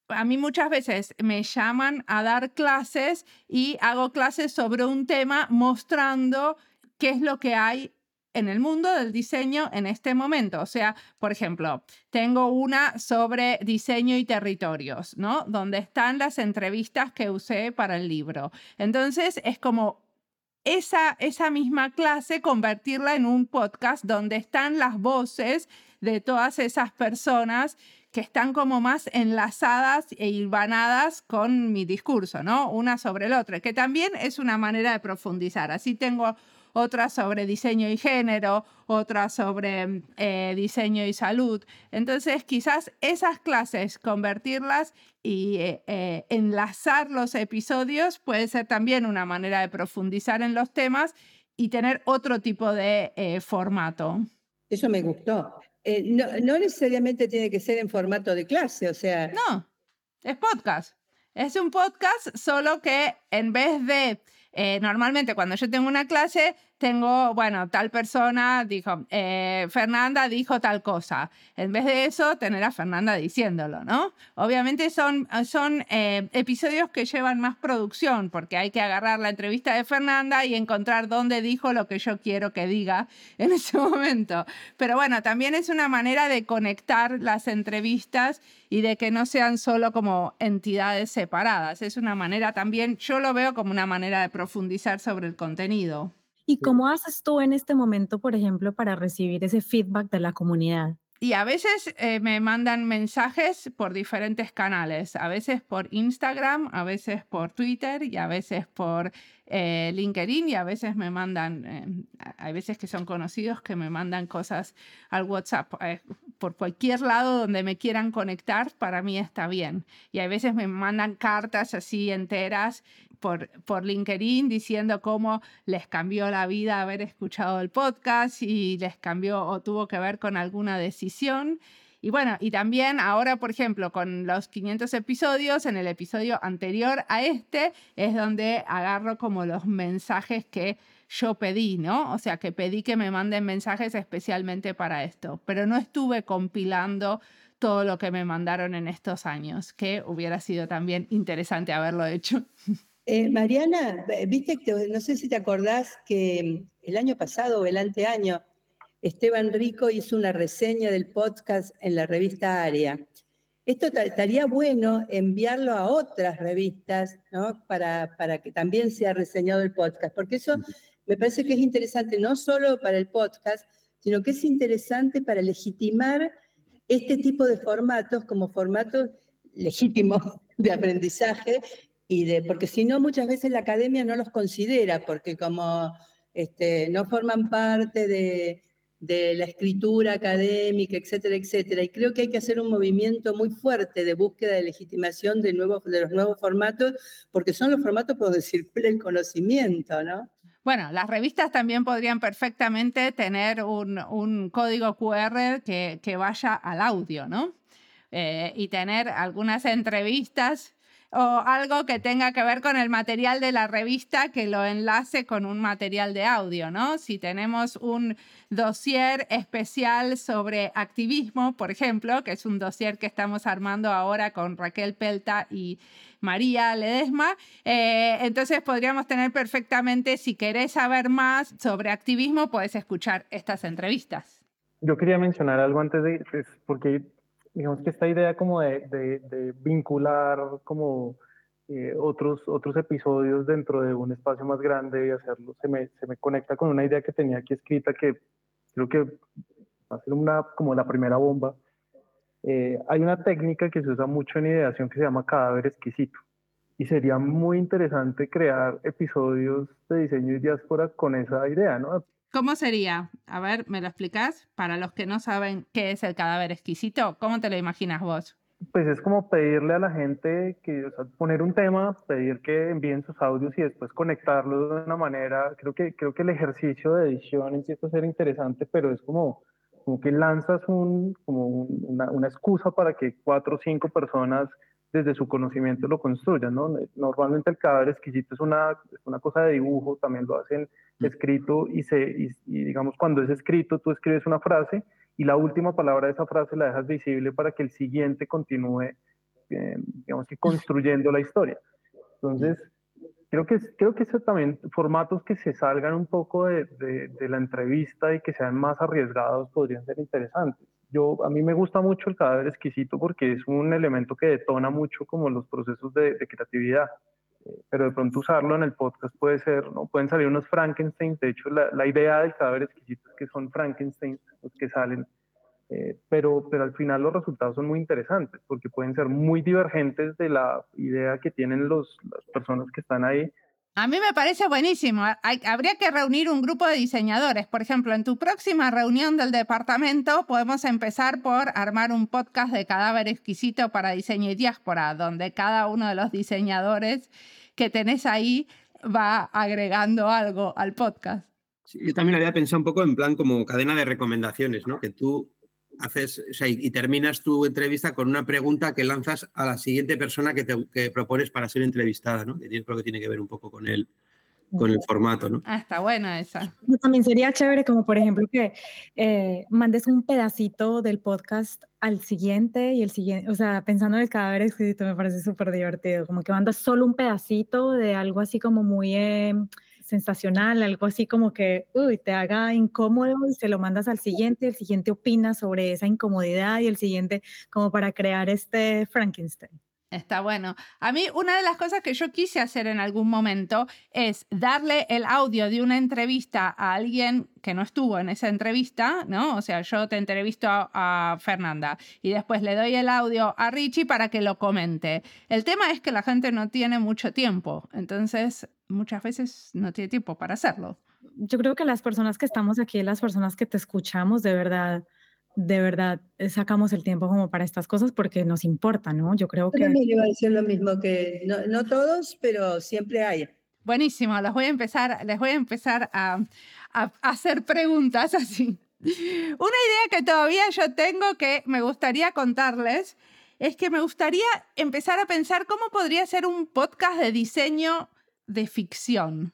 a mí muchas veces me llaman a dar clases y hago clases sobre un tema mostrando qué es lo que hay en el mundo del diseño en este momento. O sea, por ejemplo, tengo una sobre diseño y territorios, ¿no? Donde están las entrevistas que usé para el libro. Entonces, es como esa, esa misma clase, convertirla en un podcast donde están las voces de todas esas personas que están como más enlazadas e hilvanadas con mi discurso, ¿no? Una sobre el otro, que también es una manera de profundizar. Así tengo otra sobre diseño y género, otra sobre eh, diseño y salud. Entonces, quizás esas clases, convertirlas y eh, eh, enlazar los episodios puede ser también una manera de profundizar en los temas y tener otro tipo de formato. Eso me gustó. Eh, no, necesariamente tiene que ser en formato de clase, o sea... No, es podcast. Es un podcast, solo que en vez de, eh, normalmente cuando yo tengo una clase, tengo, bueno, tal persona dijo, eh, Fernanda dijo tal cosa. En vez de eso, tener a Fernanda diciéndolo, ¿no? Obviamente son, son eh, episodios que llevan más producción, porque hay que agarrar la entrevista de Fernanda y encontrar dónde dijo lo que yo quiero que diga en ese momento. Pero bueno, también es una manera de conectar las entrevistas y de que no sean solo como entidades separadas. Es una manera también, yo lo veo como una manera de profundizar sobre el contenido. ¿Y cómo haces tú en este momento, por ejemplo, para recibir ese feedback de la comunidad? Y a veces eh, me mandan mensajes por diferentes canales, a veces por Instagram, a veces por Twitter y a veces por eh, LinkedIn y a veces me mandan, eh, hay veces que son conocidos que me mandan cosas al WhatsApp. por cualquier lado donde me quieran conectar, para mí está bien. Y a veces me mandan cartas así enteras por, por LinkedIn diciendo cómo les cambió la vida haber escuchado el podcast y les cambió o tuvo que ver con alguna decisión. Y bueno, y también ahora, por ejemplo, con los 500 episodios, en el episodio anterior a este, es donde agarro como los mensajes que yo pedí, ¿no? O sea, que pedí que me manden mensajes especialmente para esto, pero no estuve compilando todo lo que me mandaron en estos años, que hubiera sido también interesante haberlo hecho. Eh, Mariana, viste, no sé si te acordás que el año pasado o el anteaño, Esteban Rico hizo una reseña del podcast en la revista Aria. esto estaría bueno enviarlo a otras revistas, ¿no? Para, para que también sea reseñado el podcast, porque eso me parece que es interesante no solo para el podcast, sino que es interesante para legitimar este tipo de formatos como formatos legítimos de aprendizaje y de, porque si no muchas veces la academia no los considera, porque como este, no forman parte de, de la escritura académica, etcétera, etcétera. Y creo que hay que hacer un movimiento muy fuerte de búsqueda de legitimación de, nuevos, de los nuevos formatos, porque son los formatos por donde circula el conocimiento, ¿no? Bueno, las revistas también podrían perfectamente tener un, un código QR que, que, vaya al audio, ¿no? Eh, y tener algunas entrevistas o algo que tenga que ver con el material de la revista que lo enlace con un material de audio, ¿no? Si tenemos un dossier especial sobre activismo, por ejemplo, que es un dossier que estamos armando ahora con Raquel Pelta y María Ledesma, eh, entonces podríamos tener perfectamente, si querés saber más sobre activismo, puedes escuchar estas entrevistas. Yo quería mencionar algo antes de, pues, porque digamos que esta idea como de, de, vincular como eh, otros, otros episodios dentro de un espacio más grande y hacerlo, se me, se me conecta con una idea que tenía aquí escrita que creo que va a ser una, como la primera bomba. Eh, hay una técnica que se usa mucho en ideación que se llama cadáver exquisito. Y sería muy interesante crear episodios de diseño y diáspora con esa idea, ¿no? ¿Cómo sería? A ver, ¿me lo explicas? Para los que no saben qué es el cadáver exquisito, ¿cómo te lo imaginas vos? Pues es como pedirle a la gente que, o poner un tema, pedir que envíen sus audios y después conectarlos de una manera. Creo que, creo que el ejercicio de edición empieza a ser interesante, pero es como, como que lanzas un, como una, una excusa para que cuatro o cinco personas desde su conocimiento lo construyan, ¿no? Normalmente el cadáver exquisito es una, una cosa de dibujo, también lo hacen escrito y, se, y, digamos cuando es escrito tú escribes una frase y la última palabra de esa frase la dejas visible para que el siguiente continúe, eh, digamos que construyendo la historia. Entonces, creo que, creo que eso también, formatos que se salgan un poco de, de, de la entrevista y que sean más arriesgados podrían ser interesantes yo, a mí me gusta mucho el cadáver exquisito porque es un elemento que detona mucho como los procesos de, creatividad. Eh, pero de pronto usarlo en el podcast puede ser, ¿no? Pueden salir unos Frankenstein. De hecho, la, la idea del cadáver exquisito es que son Frankenstein los que salen. Eh, pero, pero al final los resultados son muy interesantes porque pueden ser muy divergentes de la idea que tienen los, las personas que están ahí a mí me parece buenísimo. habría que reunir un grupo de diseñadores. Por ejemplo, en tu próxima reunión del departamento podemos empezar por armar un podcast de cadáver exquisito para diseño y diáspora, donde cada uno de los diseñadores que tenés ahí va agregando algo al podcast. yo también había pensado un poco en plan como cadena de recomendaciones, ¿no? Que tú haces, y, terminas tu entrevista con una pregunta que lanzas a la siguiente persona que te propones para ser entrevistada, ¿no? Que creo que tiene que ver un poco con el, con el formato, ¿no? Ah, está buena esa. También sería chévere como, por ejemplo, que eh, mandes un pedacito del podcast al siguiente y el siguiente, o sea, pensando en el cadáver escrito me parece súper divertido, como que mandas solo un pedacito de algo así como muy... Eh, sensacional, algo así como que uy, te haga incómodo y se lo mandas al siguiente, el siguiente opina sobre esa incomodidad y el siguiente como para crear este Frankenstein. Está bueno. A mí una de las cosas que yo quise hacer en algún momento es darle el audio de una entrevista a alguien que no estuvo en esa entrevista, ¿no? O sea, yo te entrevisto a, Fernanda y después le doy el audio a Richie para que lo comente. El tema es que la gente no tiene mucho tiempo, entonces muchas veces no tiene tiempo para hacerlo. Yo creo que las personas que estamos aquí, las personas que te escuchamos, de verdad, de verdad eh, sacamos el tiempo como para estas cosas porque nos importa, ¿no? Yo creo que... También iba a decir lo mismo, que no, todos, pero siempre hay. Buenísimo, les voy a empezar, les voy a, empezar a, a, hacer preguntas así. Una idea que todavía yo tengo que me gustaría contarles es que me gustaría empezar a pensar cómo podría ser un podcast de diseño de ficción.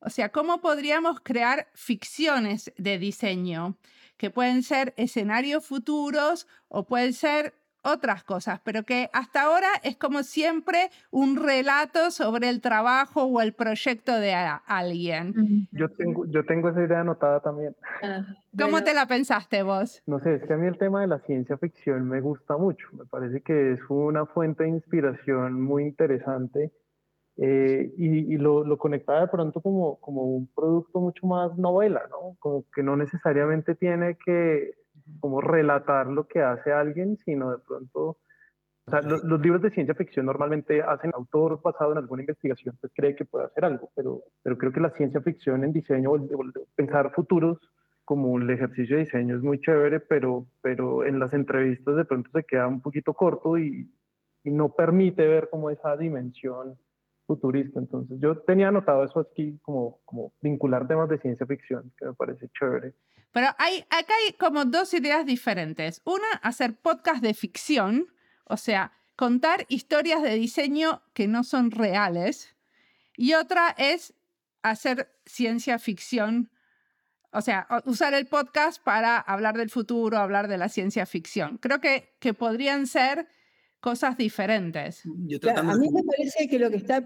O sea, cómo podríamos crear ficciones de diseño que pueden ser escenarios futuros o pueden ser otras cosas, pero que hasta ahora es como siempre un relato sobre el trabajo o el proyecto de alguien. Yo tengo, yo tengo esa idea anotada también. Ah, ¿Cómo te la pensaste vos? No sé, es que a mí el tema de la ciencia ficción me gusta mucho, me parece que es una fuente de inspiración muy interesante. Eh, y, lo, lo, conectaba de pronto como, como un producto mucho más novela, ¿no? Como que no necesariamente tiene que como relatar lo que hace alguien, sino de pronto, o sea, los, libros de ciencia ficción normalmente hacen autor basado en alguna investigación, pues cree que puede hacer algo, pero, pero creo que la ciencia ficción en diseño, pensar futuros como el ejercicio de diseño es muy chévere, pero, pero en las entrevistas de pronto se queda un poquito corto y, y no permite ver como esa dimensión futurista. Entonces yo tenía anotado eso aquí como, como vincular temas de ciencia ficción, que me parece chévere. Pero hay, acá hay como dos ideas diferentes. Una, hacer podcast de ficción, o sea, contar historias de diseño que no son reales. Y otra es hacer ciencia ficción, o sea, usar el podcast para hablar del futuro, hablar de la ciencia ficción. Creo que, que podrían ser cosas diferentes. a mí me parece que lo que está,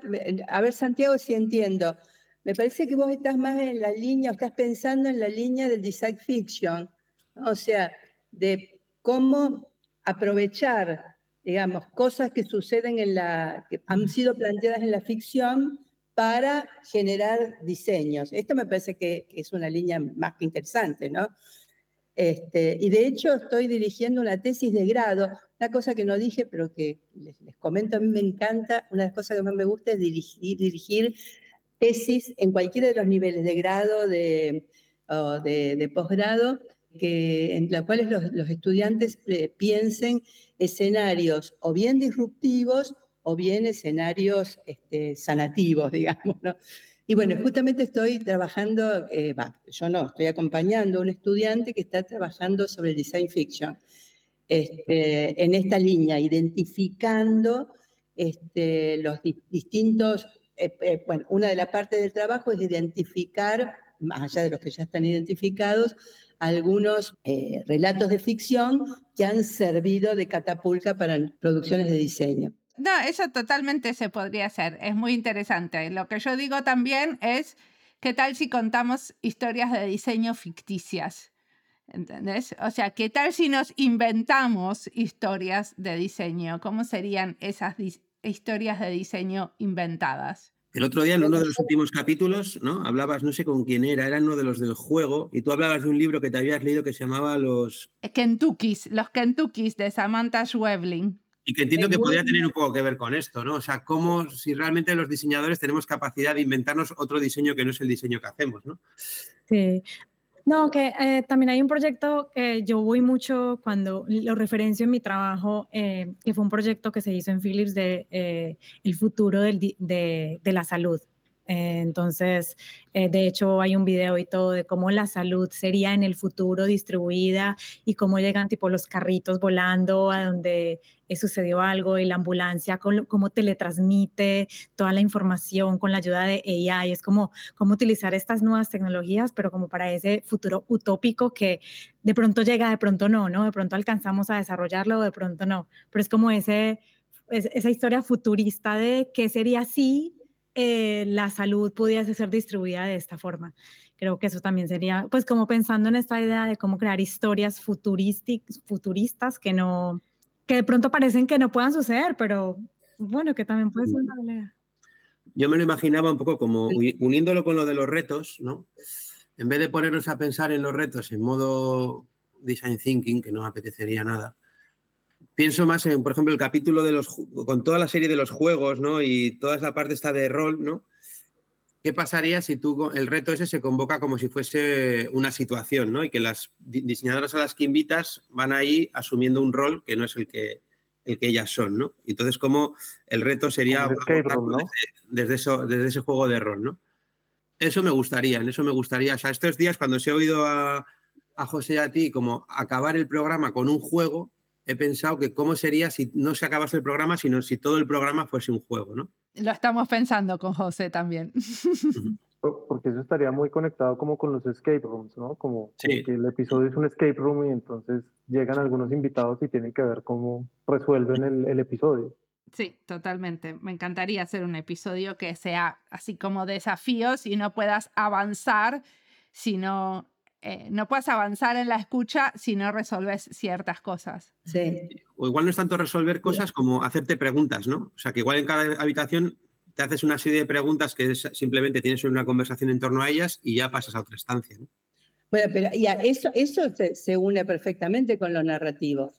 a ver Santiago si entiendo, me parece que vos estás más en la línea, estás pensando en la línea del design fiction, o sea, de cómo aprovechar, digamos, cosas que suceden en la, que han sido planteadas en la ficción para generar diseños. Esto me parece que, es una línea más que interesante, ¿no? Este, y de hecho estoy dirigiendo una tesis de grado, una cosa que no dije, pero que les, comento, a mí me encanta, una de las cosas que más me gusta es dirigir, tesis en cualquiera de los niveles de grado, de, de, posgrado, en las cuales los, estudiantes eh, piensen escenarios o bien disruptivos o bien escenarios este, sanativos, digamos. ¿no? Y bueno, justamente estoy trabajando, eh, yo no, estoy acompañando a un estudiante que está trabajando sobre el design fiction este, en esta línea, identificando este, los distintos eh, eh, bueno, una de las partes del trabajo es identificar, más allá de los que ya están identificados, algunos relatos de ficción que han servido de catapulta para producciones de diseño. No, eso totalmente se podría hacer, es muy interesante. Lo que yo digo también es, ¿qué tal si contamos historias de diseño ficticias? ¿Entendés? O sea, ¿qué tal si nos inventamos historias de diseño? ¿Cómo serían esas historias de diseño inventadas. El otro día, en uno de los últimos capítulos, ¿no? Hablabas, no sé con quién era, era uno de los del juego, y tú hablabas de un libro que te habías leído que se llamaba Los... Kentuckys, los Kentuckys de Samantha Schweblin. Y que entiendo que podría tener un poco que ver con esto, ¿no? O sea, cómo, si realmente los diseñadores tenemos capacidad de inventarnos otro diseño que no es el diseño que hacemos, ¿no? Sí, no, que eh, también hay un proyecto que yo voy mucho cuando lo referencio en mi trabajo, eh, que fue un proyecto que se hizo en Philips de eh, el futuro del, de, de, la salud. Entonces, de hecho, hay un video y todo de cómo la salud sería en el futuro distribuida y cómo llegan tipo los carritos volando a donde sucedió algo y la ambulancia, cómo, teletransmite toda la información con la ayuda de AI. Es como cómo utilizar estas nuevas tecnologías, pero como para ese futuro utópico que de pronto llega, de pronto no, ¿no? De pronto alcanzamos a desarrollarlo, de pronto no. Pero es como ese, esa historia futurista de qué sería si eh, la salud pudiese ser distribuida de esta forma. Creo que eso también sería, pues como pensando en esta idea de cómo crear historias futuristas que no, que de pronto parecen que no puedan suceder, pero bueno, que también puede ser una idea. Yo me lo imaginaba un poco como uniéndolo con lo de los retos, ¿no? En vez de ponernos a pensar en los retos en modo design thinking, que no apetecería nada, pienso más en, por ejemplo, el capítulo de los, con toda la serie de los juegos, ¿no? Y toda esa parte está de rol, ¿no? ¿Qué pasaría si tú, el reto ese se convoca como si fuese una situación, ¿no? Y que las diseñadoras a las que invitas van ahí asumiendo un rol que no es el que, el que ellas son, ¿no? Entonces, como el reto sería desde, eso, desde ese juego de rol, ¿no? Eso me gustaría, en eso me gustaría. O sea, estos días cuando se ha oído a, a José y a ti como acabar el programa con un juego, he pensado que cómo sería si no se acabase el programa, sino si todo el programa fuese un juego, ¿no? Lo estamos pensando con José también. porque eso estaría muy conectado como con los escape rooms, ¿no? Como, que el episodio es un escape room y entonces llegan algunos invitados y tienen que ver cómo resuelven el, el episodio. Sí, totalmente. Me encantaría hacer un episodio que sea así como desafíos y no puedas avanzar si no, eh, no puedas avanzar en la escucha si no resolves ciertas cosas. Sí. O igual no es tanto resolver cosas como hacerte preguntas, ¿no? O sea, que igual en cada habitación te haces una serie de preguntas que simplemente tienes una conversación en torno a ellas y ya pasas a otra estancia. Bueno, pero ya, eso, eso se, une perfectamente con lo narrativo,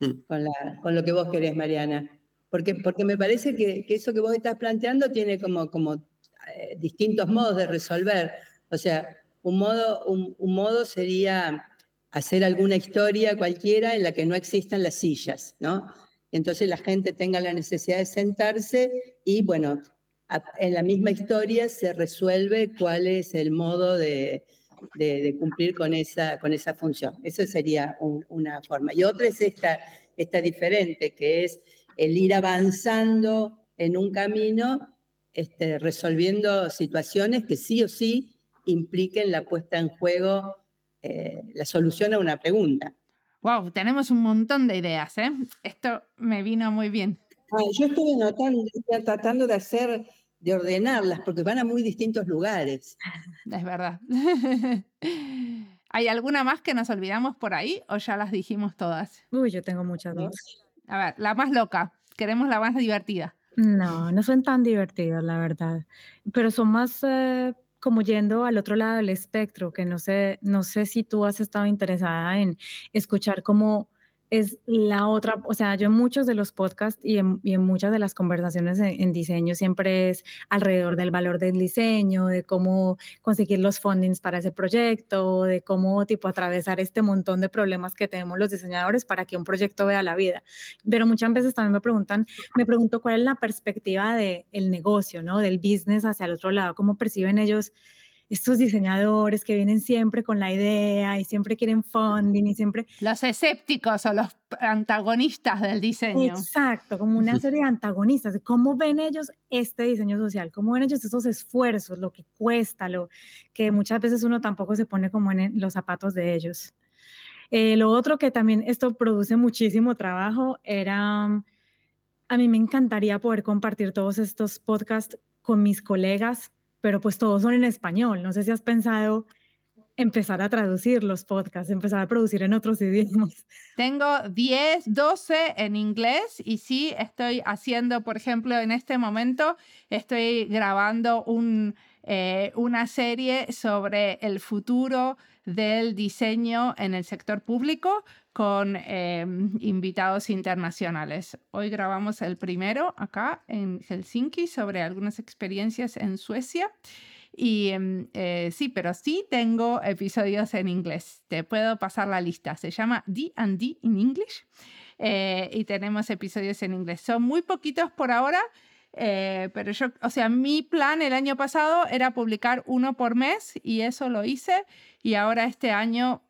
mm. con, la, con, lo que vos querés, Mariana. Porque, porque me parece que, que eso que vos estás planteando tiene como, como eh, distintos modos de resolver. O sea, un modo, un, un modo sería hacer alguna historia cualquiera en la que no existan las sillas, ¿no? entonces la gente tenga la necesidad de sentarse y bueno, en la misma historia se resuelve cuál es el modo de, cumplir con esa, con esa función. Eso sería una forma. Y otra es esta, esta diferente, que es el ir avanzando en un camino, este, resolviendo situaciones que sí o sí impliquen la puesta en juego, eh, la solución a una pregunta. Wow, tenemos un montón de ideas, ¿eh? Esto me vino muy bien. yo estuve notando, tratando de hacer, de ordenarlas, porque van a muy distintos lugares. Es verdad. ¿Hay alguna más que nos olvidamos por ahí o ya las dijimos todas? Uy, yo tengo muchas más. A ver, la más loca. Queremos la más divertida. No, no son tan divertidas, la verdad. Pero son más eh, como yendo al otro lado del espectro, que no sé, no sé si tú has estado interesada en escuchar cómo es la otra, o sea, yo en muchos de los podcasts y en, muchas de las conversaciones en, diseño siempre es alrededor del valor del diseño, de cómo conseguir los fundings para ese proyecto, de cómo tipo atravesar este montón de problemas que tenemos los diseñadores para que un proyecto vea la vida. Pero muchas veces también me preguntan, me pregunto cuál es la perspectiva del el negocio, ¿no? Del business hacia el otro lado, cómo perciben ellos estos diseñadores que vienen siempre con la idea y siempre quieren funding y siempre... Los escépticos o los antagonistas del diseño. Exacto, como una serie de antagonistas. ¿Cómo ven ellos este diseño social? ¿Cómo ven ellos esos esfuerzos, lo que cuesta, lo que muchas veces uno tampoco se pone como en los zapatos de ellos? Eh, lo otro que también esto produce muchísimo trabajo era... A mí me encantaría poder compartir todos estos podcasts con mis colegas pero pues todos son en español. No sé si has pensado empezar a traducir los podcasts, empezar a producir en otros idiomas. Tengo 10, 12 en inglés y sí estoy haciendo, por ejemplo, en este momento estoy grabando eh, una serie sobre el futuro del diseño en el sector público con em, invitados internacionales. Hoy grabamos el primero acá en Helsinki sobre algunas experiencias en Suecia. Y em, eh, sí, pero sí tengo episodios en inglés. Te puedo pasar la lista. Se llama D&D in English. Eh, y tenemos episodios en inglés. Son muy poquitos por ahora, eh, pero yo, o sea, mi plan el año pasado era publicar uno por mes y eso lo hice. Y ahora este año,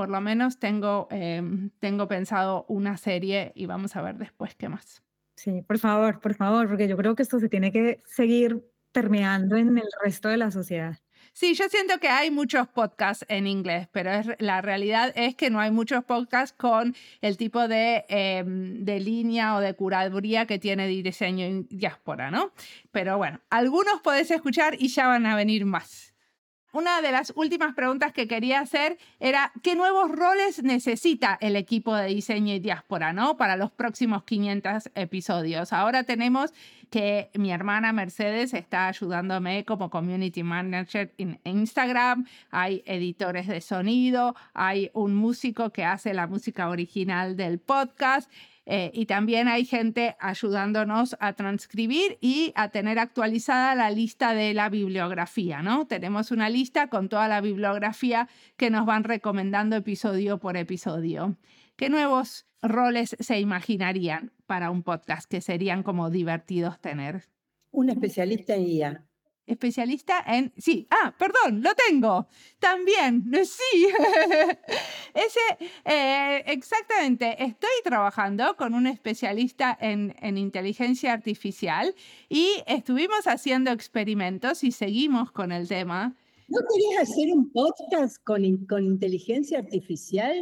por lo menos, tengo, em, tengo pensado una serie y vamos a ver después qué más. Sí, por favor, por favor, porque yo creo que esto se tiene que seguir permeando en el resto de la sociedad. Sí, yo siento que hay muchos podcasts en inglés, pero la realidad es que no hay muchos podcasts con el tipo de, em, de línea o de curaduría que tiene diseño en diáspora, ¿no? Pero bueno, algunos podés escuchar y ya van a venir más. Una de las últimas preguntas que quería hacer era, ¿qué nuevos roles necesita el equipo de diseño y diáspora, ¿no? Para los próximos 500 episodios. Ahora tenemos que mi hermana Mercedes está ayudándome como community manager en Instagram, hay editores de sonido, hay un músico que hace la música original del podcast eh, y también hay gente ayudándonos a transcribir y a tener actualizada la lista de la bibliografía, ¿no? Tenemos una lista con toda la bibliografía que nos van recomendando episodio por episodio. ¿Qué nuevos roles se imaginarían para un podcast que serían como divertidos tener? Un especialista en IA especialista en... Sí, ah, perdón, lo tengo. También, sí. Ese, eh, exactamente, estoy trabajando con un especialista en, en, inteligencia artificial y estuvimos haciendo experimentos y seguimos con el tema. ¿No querías hacer un podcast con, con inteligencia artificial?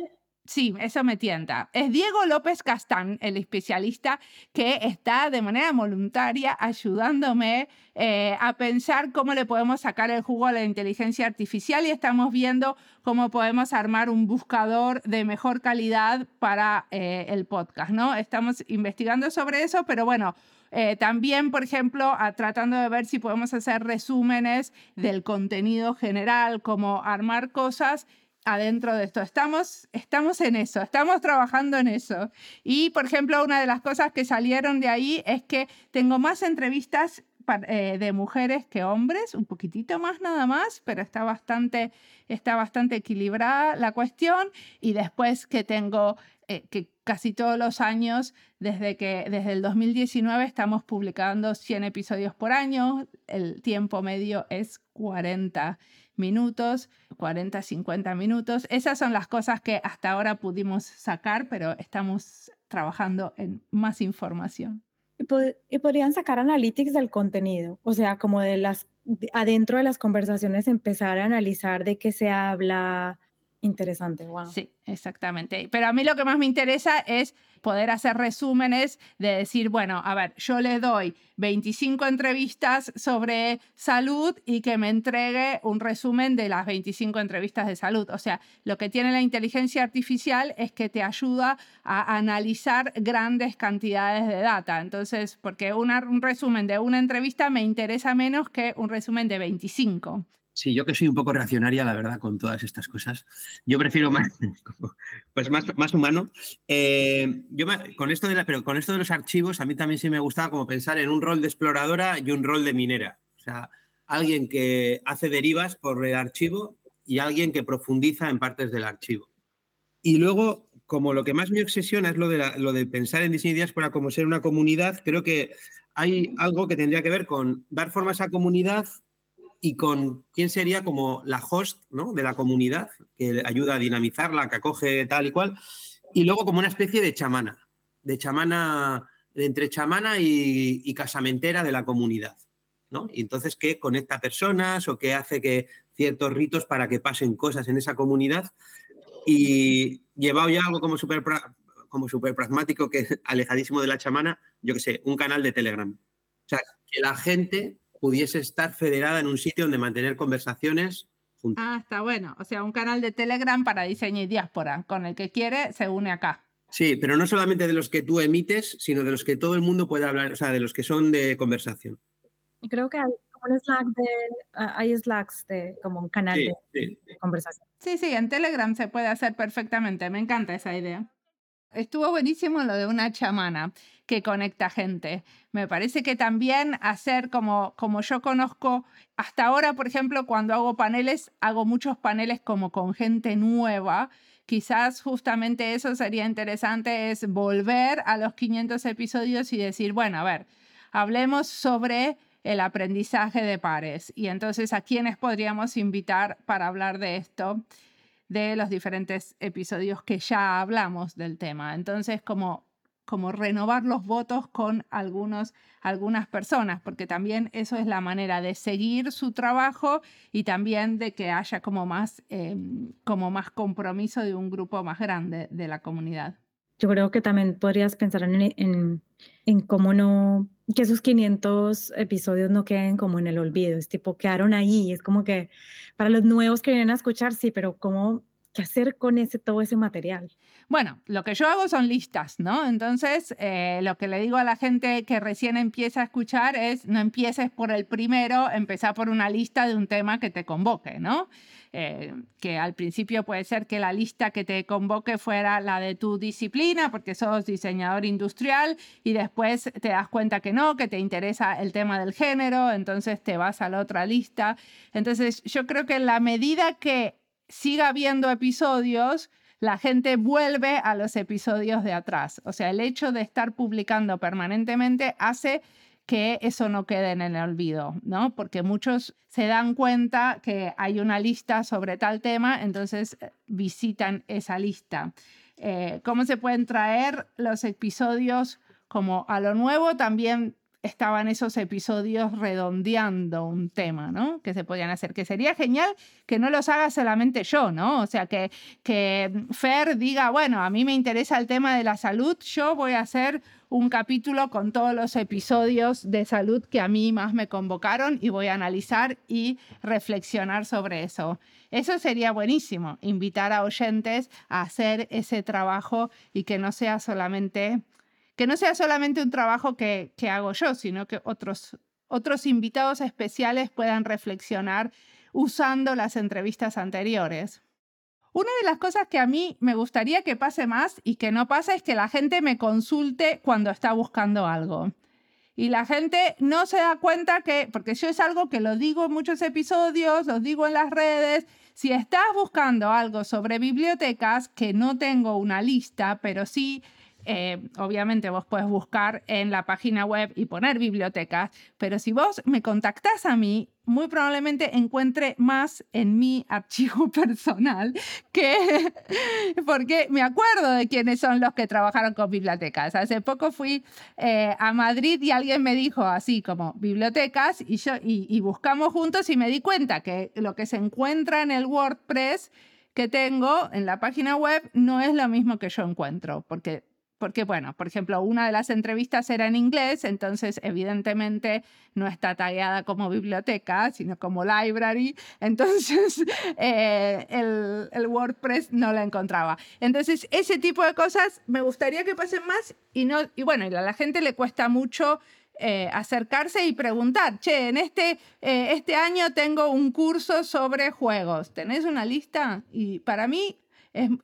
Sí, eso me tienta. Es Diego López Castán, el especialista que está de manera voluntaria ayudándome eh, a pensar cómo le podemos sacar el jugo a la inteligencia artificial y estamos viendo cómo podemos armar un buscador de mejor calidad para eh, el podcast, ¿no? Estamos investigando sobre eso, pero bueno, eh, también, por ejemplo, tratando de ver si podemos hacer resúmenes del contenido general, como armar cosas adentro de esto. Estamos, estamos en eso, estamos trabajando en eso. Y, por ejemplo, una de las cosas que salieron de ahí es que tengo más entrevistas eh, de mujeres que hombres, un poquitito más nada más, pero está bastante, está bastante equilibrada la cuestión. Y después que tengo eh, que casi todos los años, desde, que, desde el 2019, estamos publicando 100 episodios por año, el tiempo medio es 40 minutos, 40, 50 minutos. Esas son las cosas que hasta ahora pudimos sacar, pero estamos trabajando en más información. Y, podrían sacar analytics del contenido, o sea, como de las, adentro de las conversaciones empezar a analizar de qué se habla, Interesante, wow. Sí, exactamente. Pero a mí lo que más me interesa es poder hacer resúmenes de decir, bueno, a ver, yo le doy 25 entrevistas sobre salud y que me entregue un resumen de las 25 entrevistas de salud. O sea, lo que tiene la inteligencia artificial es que te ayuda a analizar grandes cantidades de data. Entonces, porque un resumen de una entrevista me interesa menos que un resumen de 25. Sí, yo que soy un poco reaccionaria, la verdad, con todas estas cosas. Yo prefiero más, pues más, más humano. Eh, yo con esto de la, pero con esto de los archivos, a mí también sí me gustaba como pensar en un rol de exploradora y un rol de minera. O sea, alguien que hace derivas por el archivo y alguien que profundiza en partes del archivo. Y luego, como lo que más me obsesiona es lo de, lo de pensar en diseño ideas para como ser una comunidad, creo que hay algo que tendría que ver con dar forma a esa comunidad y con quién sería como la host ¿no? de la comunidad, que ayuda a dinamizarla, que acoge tal y cual, y luego como una especie de chamana, de chamana, entre chamana y, casamentera de la comunidad. ¿no? Y entonces, ¿qué conecta personas o qué hace que ciertos ritos para que pasen cosas en esa comunidad? Y llevado ya algo como súper como super pragmático, que alejadísimo de la chamana, yo qué sé, un canal de Telegram. O sea, que la gente pudiese estar federada en un sitio donde mantener conversaciones juntas. Ah, está bueno. O sea, un canal de Telegram para diseño y diáspora. Con el que quiere, se une acá. Sí, pero no solamente de los que tú emites, sino de los que todo el mundo puede hablar, o sea, de los que son de conversación. Creo que hay como un Slack de, ah, hay Slacks de como un canal de, conversación. Sí, sí, en Telegram se puede hacer perfectamente. Me encanta esa idea. Estuvo buenísimo lo de una chamana que conecta gente. Me parece que también hacer como, como yo conozco hasta ahora, por ejemplo, cuando hago paneles, hago muchos paneles como con gente nueva. Quizás justamente eso sería interesante, es volver a los 500 episodios y decir, bueno, a ver, hablemos sobre el aprendizaje de pares. Y entonces, ¿a quiénes podríamos invitar para hablar de esto? de los diferentes episodios que ya hablamos del tema. Entonces, como, como renovar los votos con algunos, algunas personas, porque también eso es la manera de seguir su trabajo y también de que haya como más, em, como más compromiso de un grupo más grande de la comunidad. Yo creo que también podrías pensar en, en, cómo no, que esos 500 episodios no queden como en el olvido, es tipo, quedaron ahí, es como que para los nuevos que vienen a escuchar, sí, pero cómo, qué hacer con ese, todo ese material. Bueno, lo que yo hago son listas, ¿no? Entonces, eh, lo que le digo a la gente que recién empieza a escuchar es, no empieces por el primero, empezá por una lista de un tema que te convoque, ¿no? Eh, que al principio puede ser que la lista que te convoque fuera la de tu disciplina, porque sos diseñador industrial, y después te das cuenta que no, que te interesa el tema del género, entonces te vas a la otra lista. Entonces, yo creo que en la medida que siga viendo episodios, la gente vuelve a los episodios de atrás. O sea, el hecho de estar publicando permanentemente hace que eso no quede en el olvido, ¿no? Porque muchos se dan cuenta que hay una lista sobre tal tema, entonces eh, visitan esa lista. Eh, ¿Cómo se pueden traer los episodios como a lo nuevo? También estaban esos episodios redondeando un tema, ¿no? Que se podían hacer, que sería genial que no los haga solamente yo, ¿no? O sea, que, que Fer diga, bueno, a mí me interesa el tema de la salud, yo voy a hacer un capítulo con todos los episodios de salud que a mí más me convocaron y voy a analizar y reflexionar sobre eso. Eso sería buenísimo, invitar a oyentes a hacer ese trabajo y que no sea solamente que no sea solamente un trabajo que, hago yo, sino que otros, otros invitados especiales puedan reflexionar usando las entrevistas anteriores. Una de las cosas que a mí me gustaría que pase más y que no pasa es que la gente me consulte cuando está buscando algo. Y la gente no se da cuenta que, porque yo es algo que lo digo en muchos episodios, lo digo en las redes, si estás buscando algo sobre bibliotecas, que no tengo una lista, pero sí eh, obviamente vos puedes buscar en la página web y poner bibliotecas, pero si vos me contactás a mí, muy probablemente encuentre más en mi archivo personal que porque me acuerdo de quiénes son los que trabajaron con bibliotecas. Hace poco fui eh, a Madrid y alguien me dijo así como bibliotecas y yo y buscamos juntos y me di cuenta que lo que se encuentra en el WordPress que tengo en la página web no es lo mismo que yo encuentro, porque porque, bueno, por ejemplo, una de las entrevistas era en inglés, entonces evidentemente no está tagueada como biblioteca, sino como library, entonces eh, el, WordPress no la encontraba. Entonces, ese tipo de cosas me gustaría que pasen más y, no, y bueno, a la gente le cuesta mucho eh, acercarse y preguntar, che, en este, eh, este año tengo un curso sobre juegos, ¿tenés una lista? Y para mí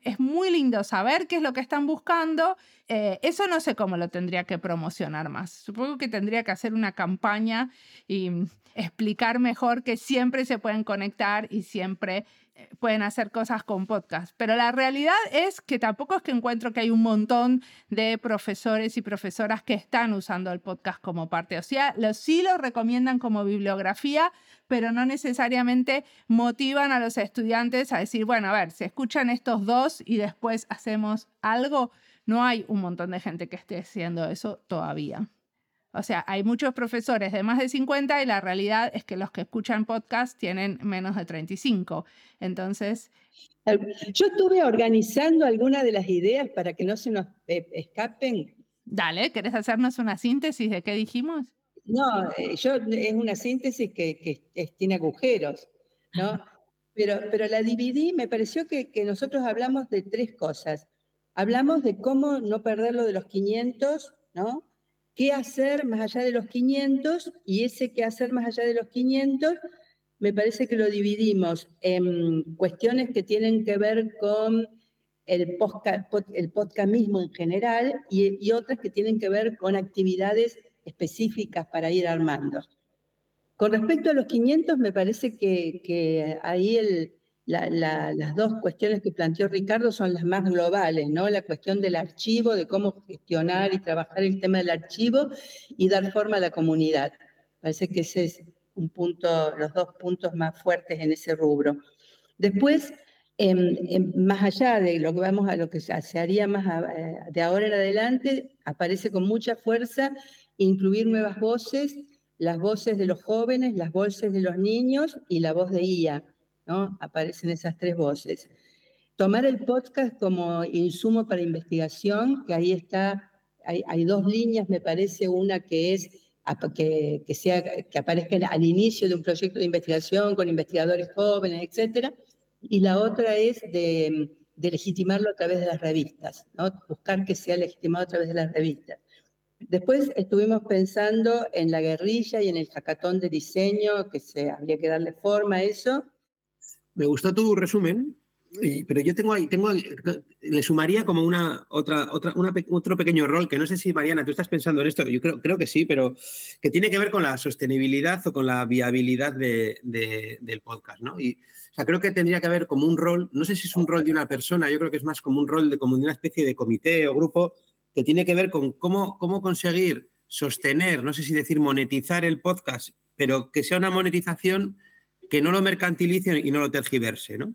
es, muy lindo saber qué es lo que están buscando. Eh, eso no sé cómo lo tendría que promocionar más. Supongo que tendría que hacer una campaña y explicar mejor que siempre se pueden conectar y siempre eh, pueden hacer cosas con podcast. Pero la realidad es que tampoco es que encuentro que hay un montón de profesores y profesoras que están usando el podcast como parte. O sea, lo, sí lo recomiendan como bibliografía, pero no necesariamente motivan a los estudiantes a decir, bueno, a ver, se escuchan estos dos y después hacemos algo. No hay un montón de gente que esté haciendo eso todavía. O sea, hay muchos profesores de más de 50 y la realidad es que los que escuchan podcast tienen menos de 35. Entonces... Yo estuve organizando algunas de las ideas para que no se nos eh, escapen. Dale, ¿querés hacernos una síntesis de qué dijimos? No, eh, yo es una síntesis que, tiene agujeros, ¿no? Pero, pero la dividí, me pareció que, que nosotros hablamos de tres cosas. Hablamos de cómo no perder lo de los 500, ¿no? qué hacer más allá de los 500 y ese qué hacer más allá de los 500 me parece que lo dividimos en cuestiones que tienen que ver con el podcast, el podcast mismo en general y, otras que tienen que ver con actividades específicas para ir armando. Con respecto a los 500, me parece que, que ahí el, las dos cuestiones que planteó Ricardo son las más globales, ¿no? La cuestión del archivo, de cómo gestionar y trabajar el tema del archivo y dar forma a la comunidad. Parece que ese es un punto, los dos puntos más fuertes en ese rubro. Después, más allá de lo que vamos a lo que se haría más eh, de ahora en adelante, aparece con mucha fuerza incluir nuevas voces, las voces de los jóvenes, las voces de los niños y la voz de IA ¿no? Aparecen esas tres voces. Tomar el podcast como insumo para investigación, que ahí está, hay, dos líneas, me parece, una que es que, aparezca al inicio de un proyecto de investigación con investigadores jóvenes, etc. Y la otra es de, de legitimarlo a través de las revistas, ¿no? buscar que sea legitimado a través de las revistas. Después estuvimos pensando en la guerrilla y en el jacatón de diseño, que se habría que darle forma a eso, me gustó tu resumen, pero yo tengo ahí, tengo, le sumaría como una, otra, otra, otro pequeño rol que no sé si, Mariana, tú estás pensando en esto, yo creo, creo que sí, pero que tiene que ver con la sostenibilidad o con la viabilidad de, del podcast, ¿no? Y, creo que tendría que haber como un rol, no sé si es un rol de una persona, yo creo que es más como un rol de como de una especie de comité o grupo que tiene que ver con cómo, cómo conseguir sostener, no sé si decir monetizar el podcast, pero que sea una monetización que no lo mercantilice y no lo tergiverse, ¿no?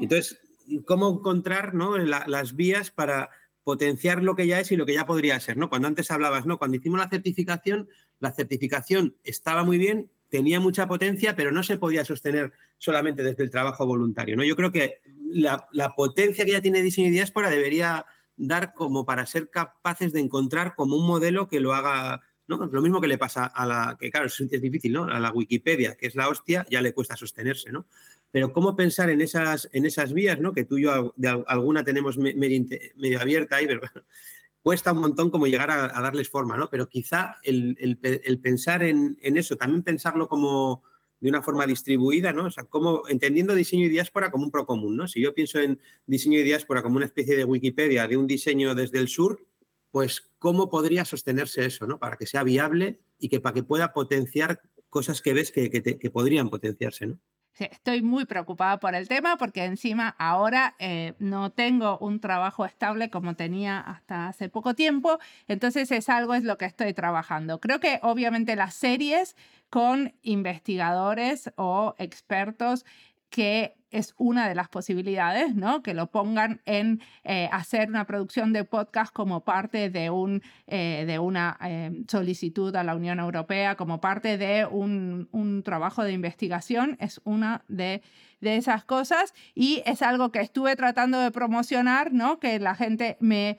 Entonces, ¿cómo encontrar las vías para potenciar lo que ya es y lo que ya podría ser, ¿no? Cuando antes hablabas, ¿no? Cuando hicimos la certificación, la certificación estaba muy bien, tenía mucha potencia, pero no se podía sostener solamente desde el trabajo voluntario, ¿no? Yo creo que la, la potencia que ya tiene Diseño y Diáspora debería dar como para ser capaces de encontrar como un modelo que lo haga, ¿no? Lo mismo que le pasa a la, que claro, es, difícil, ¿no? A la Wikipedia, que es la hostia, ya le cuesta sostenerse, ¿no? Pero cómo pensar en esas, en esas vías, ¿no? Que tú y yo de alguna tenemos medio, abierta ahí, pero cuesta un montón como llegar a, darles forma, ¿no? Pero quizá el, el, pensar en, en, eso, también pensarlo como, de una forma distribuida, ¿no? O sea, como entendiendo diseño y diáspora como un procomún, ¿no? Si yo pienso en diseño y diáspora como una especie de Wikipedia de un diseño desde el sur, pues cómo podría sostenerse eso, ¿no? Para que sea viable y que para que pueda potenciar cosas que ves que, que podrían potenciarse, ¿no? Estoy muy preocupada por el tema porque encima ahora eh, no tengo un trabajo estable como tenía hasta hace poco tiempo, entonces es algo es lo que estoy trabajando. Creo que obviamente las series con investigadores o expertos que es una de las posibilidades, ¿no? Que lo pongan en eh, hacer una producción de podcast como parte de, un, eh, de una eh, solicitud a la Unión Europea, como parte de un, un trabajo de investigación, es una de de esas cosas y es algo que estuve tratando de promocionar, ¿no? Que la gente me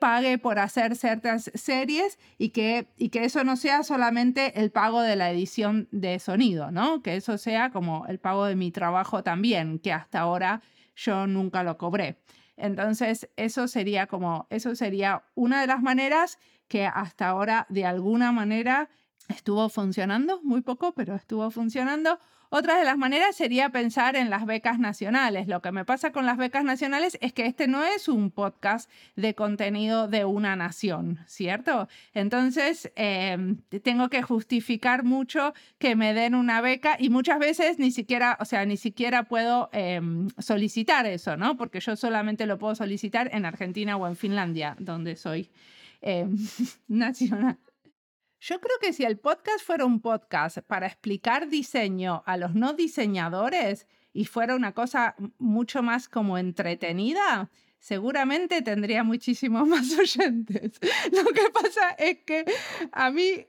pague por hacer ciertas series y que, y que eso no sea solamente el pago de la edición de sonido, ¿no? Que eso sea como el pago de mi trabajo también, que hasta ahora yo nunca lo cobré. Entonces, eso sería como, eso sería una de las maneras que hasta ahora de alguna manera estuvo funcionando, muy poco, pero estuvo funcionando. Otra de las maneras sería pensar en las becas nacionales. Lo que me pasa con las becas nacionales es que este no es un podcast de contenido de una nación, ¿cierto? Entonces, em, tengo que justificar mucho que me den una beca y muchas veces ni siquiera, o sea, ni siquiera puedo em, solicitar eso, ¿no? Porque yo solamente lo puedo solicitar en Argentina o en Finlandia, donde soy em, nacional. Yo creo que si el podcast fuera un podcast para explicar diseño a los no diseñadores y fuera una cosa mucho más como entretenida, seguramente tendría muchísimos más oyentes. Lo que pasa es que a mí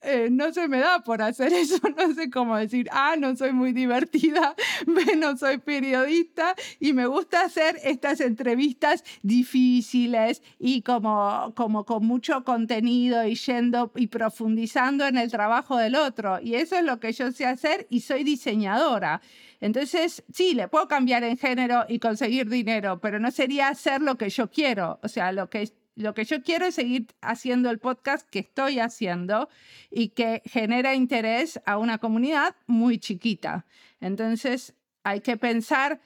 eh, no se me da por hacer eso, no sé cómo decir, ah, no soy muy divertida, no soy periodista y me gusta hacer estas entrevistas difíciles y como, como con mucho contenido y yendo y profundizando en el trabajo del otro. Y eso es lo que yo sé hacer y soy diseñadora. Entonces, sí, le puedo cambiar en género y conseguir dinero, pero no sería hacer lo que yo quiero. O sea, lo que lo que yo quiero es seguir haciendo el podcast que estoy haciendo y que genera interés a una comunidad muy chiquita. Entonces, hay que pensar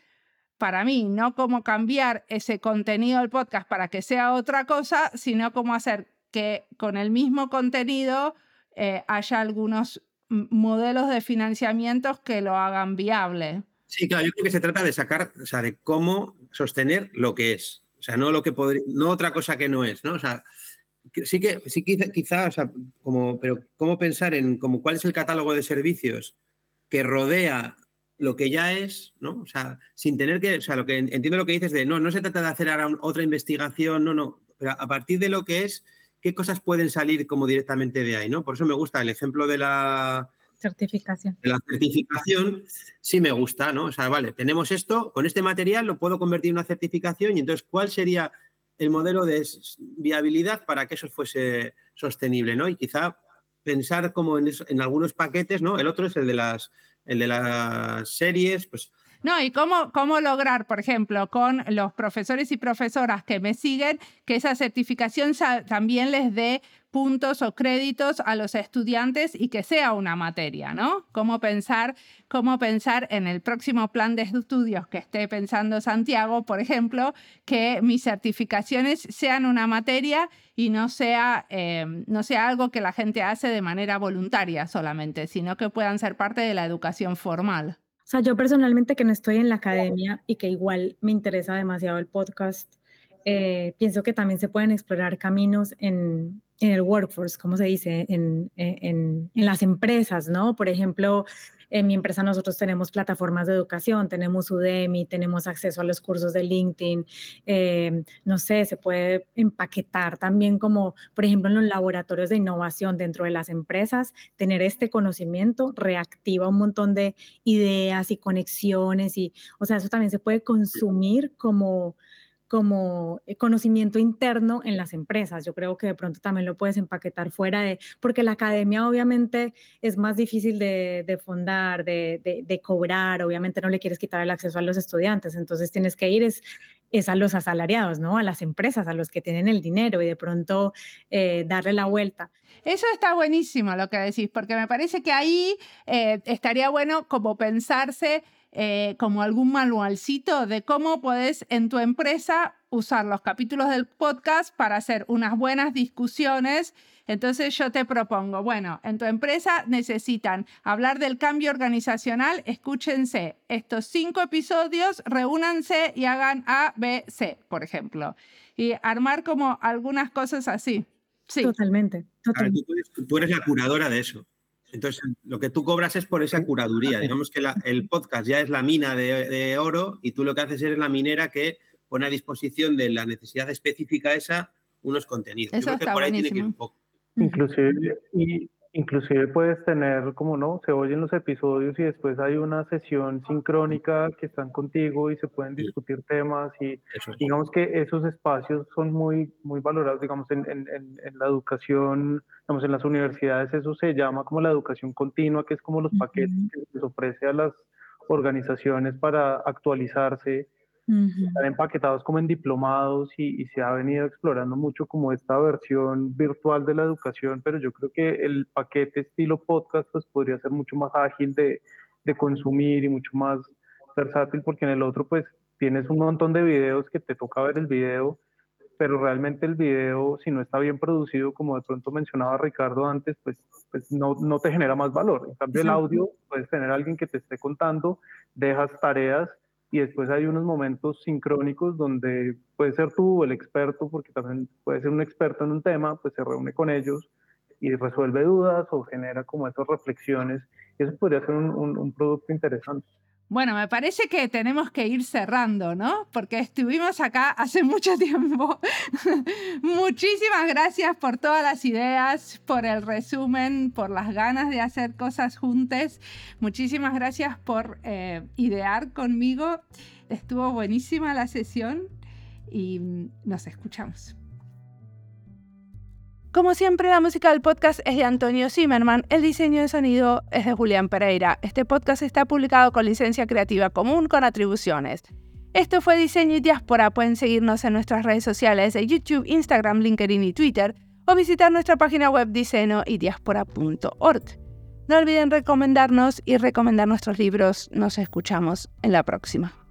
para mí, no cómo cambiar ese contenido del podcast para que sea otra cosa, sino cómo hacer que con el mismo contenido eh, haya algunos modelos de financiamiento que lo hagan viable. Sí, claro, yo creo que se trata de sacar, o sea, de cómo sostener lo que es. O sea, no lo que podría, no otra cosa que no es, ¿no? O sea, sí que, sí quizá, o sea, como, pero cómo pensar en como cuál es el catálogo de servicios que rodea lo que ya es, ¿no? O sea, sin tener que, o sea, lo que entiendo lo que dices de no, no se trata de hacer ahora otra investigación, no, no, pero a partir de lo que es, qué cosas pueden salir como directamente de ahí, ¿no? Por eso me gusta el ejemplo de la certificación. La certificación sí me gusta, ¿no? O sea, vale, tenemos esto, con este material lo puedo convertir en una certificación y entonces, ¿cuál sería el modelo de viabilidad para que eso fuese sostenible, ¿no? Y quizá pensar como en, en algunos paquetes, ¿no? El otro es el de las, el de las series, pues no, y cómo, cómo lograr, por ejemplo, con los profesores y profesoras que me siguen, que esa certificación también les dé puntos o créditos a los estudiantes y que sea una materia, ¿no? Cómo pensar, cómo pensar en el próximo plan de estudios que esté pensando Santiago, por ejemplo, que mis certificaciones sean una materia y no sea, eh, no sea algo que la gente hace de manera voluntaria solamente, sino que puedan ser parte de la educación formal. O sea, yo personalmente que no estoy en la academia y que igual me interesa demasiado el podcast, eh, pienso que también se pueden explorar caminos en en el workforce, como se dice, en, en, en, las empresas, ¿no? Por ejemplo, en mi empresa nosotros tenemos plataformas de educación, tenemos Udemy, tenemos acceso a los cursos de LinkedIn, eh, no sé, se puede empaquetar también como, por ejemplo, en los laboratorios de innovación dentro de las empresas, tener este conocimiento reactiva un montón de ideas y conexiones y, o sea, eso también se puede consumir como como eh, conocimiento interno en las empresas. Yo creo que de pronto también lo puedes empaquetar fuera de, porque la academia obviamente es más difícil de, de fundar, de, cobrar, obviamente no le quieres quitar el acceso a los estudiantes, entonces tienes que ir es a los asalariados, ¿no? A las empresas, a los que tienen el dinero y de pronto eh, darle la vuelta. Eso está buenísimo lo que decís, porque me parece que ahí eh, estaría bueno como pensarse eh, como algún manualcito de cómo puedes en tu empresa usar los capítulos del podcast para hacer unas buenas discusiones. Entonces yo te propongo, bueno, en tu empresa necesitan hablar del cambio organizacional, escúchense estos cinco episodios, reúnanse y hagan A, B, C, por ejemplo. Y armar como algunas cosas así. Sí. Totalmente. tú eres la curadora de eso. Entonces, lo que tú cobras es por esa curaduría. Digamos que el podcast ya es la mina de, oro y tú lo que haces es la minera que pone a disposición de la necesidad específica esa unos contenidos. Eso Yo creo que por ahí tiene que ir un poco. Inclusive, y, Inclusive puedes tener, como no, se oyen los episodios y después hay una sesión sincrónica que están contigo y se pueden discutir temas y digamos que esos espacios son muy, muy valorados, digamos, en, en, en, la educación, digamos, en las universidades eso se llama como la educación continua, que es como los paquetes que les ofrece a las organizaciones para actualizarse están empaquetados como en diplomados y, se ha venido explorando mucho como esta versión virtual de la educación, pero yo creo que el paquete estilo podcast pues podría ser mucho más ágil de, de consumir y mucho más versátil porque en el otro pues tienes un montón de videos que te toca ver el video, pero realmente el video si no está bien producido, como de pronto mencionaba Ricardo antes, pues, pues no, no te genera más valor. En cambio el audio puedes tener a alguien que te esté contando, dejas tareas y después hay unos momentos sincrónicos donde puede ser tú el experto, porque también puede ser un experto en un tema, pues se reúne con ellos y resuelve dudas o genera como esas reflexiones. Eso podría ser un producto interesante. Bueno, me parece que tenemos que ir cerrando, ¿no? Porque estuvimos acá hace mucho tiempo. Muchísimas gracias por todas las ideas, por el resumen, por las ganas de hacer cosas juntas. Muchísimas gracias por eh, idear conmigo. Estuvo buenísima la sesión y nos escuchamos. Como siempre, la música del podcast es de Antonio Zimmerman, el diseño de sonido es de Julián Pereira. Este podcast está publicado con licencia creativa común con atribuciones. Esto fue Diseño y Diáspora. Pueden seguirnos en nuestras redes sociales de YouTube, Instagram, LinkedIn y Twitter o visitar nuestra página web diseñoydiaspora.org. No olviden recomendarnos y recomendar nuestros libros. Nos escuchamos en la próxima.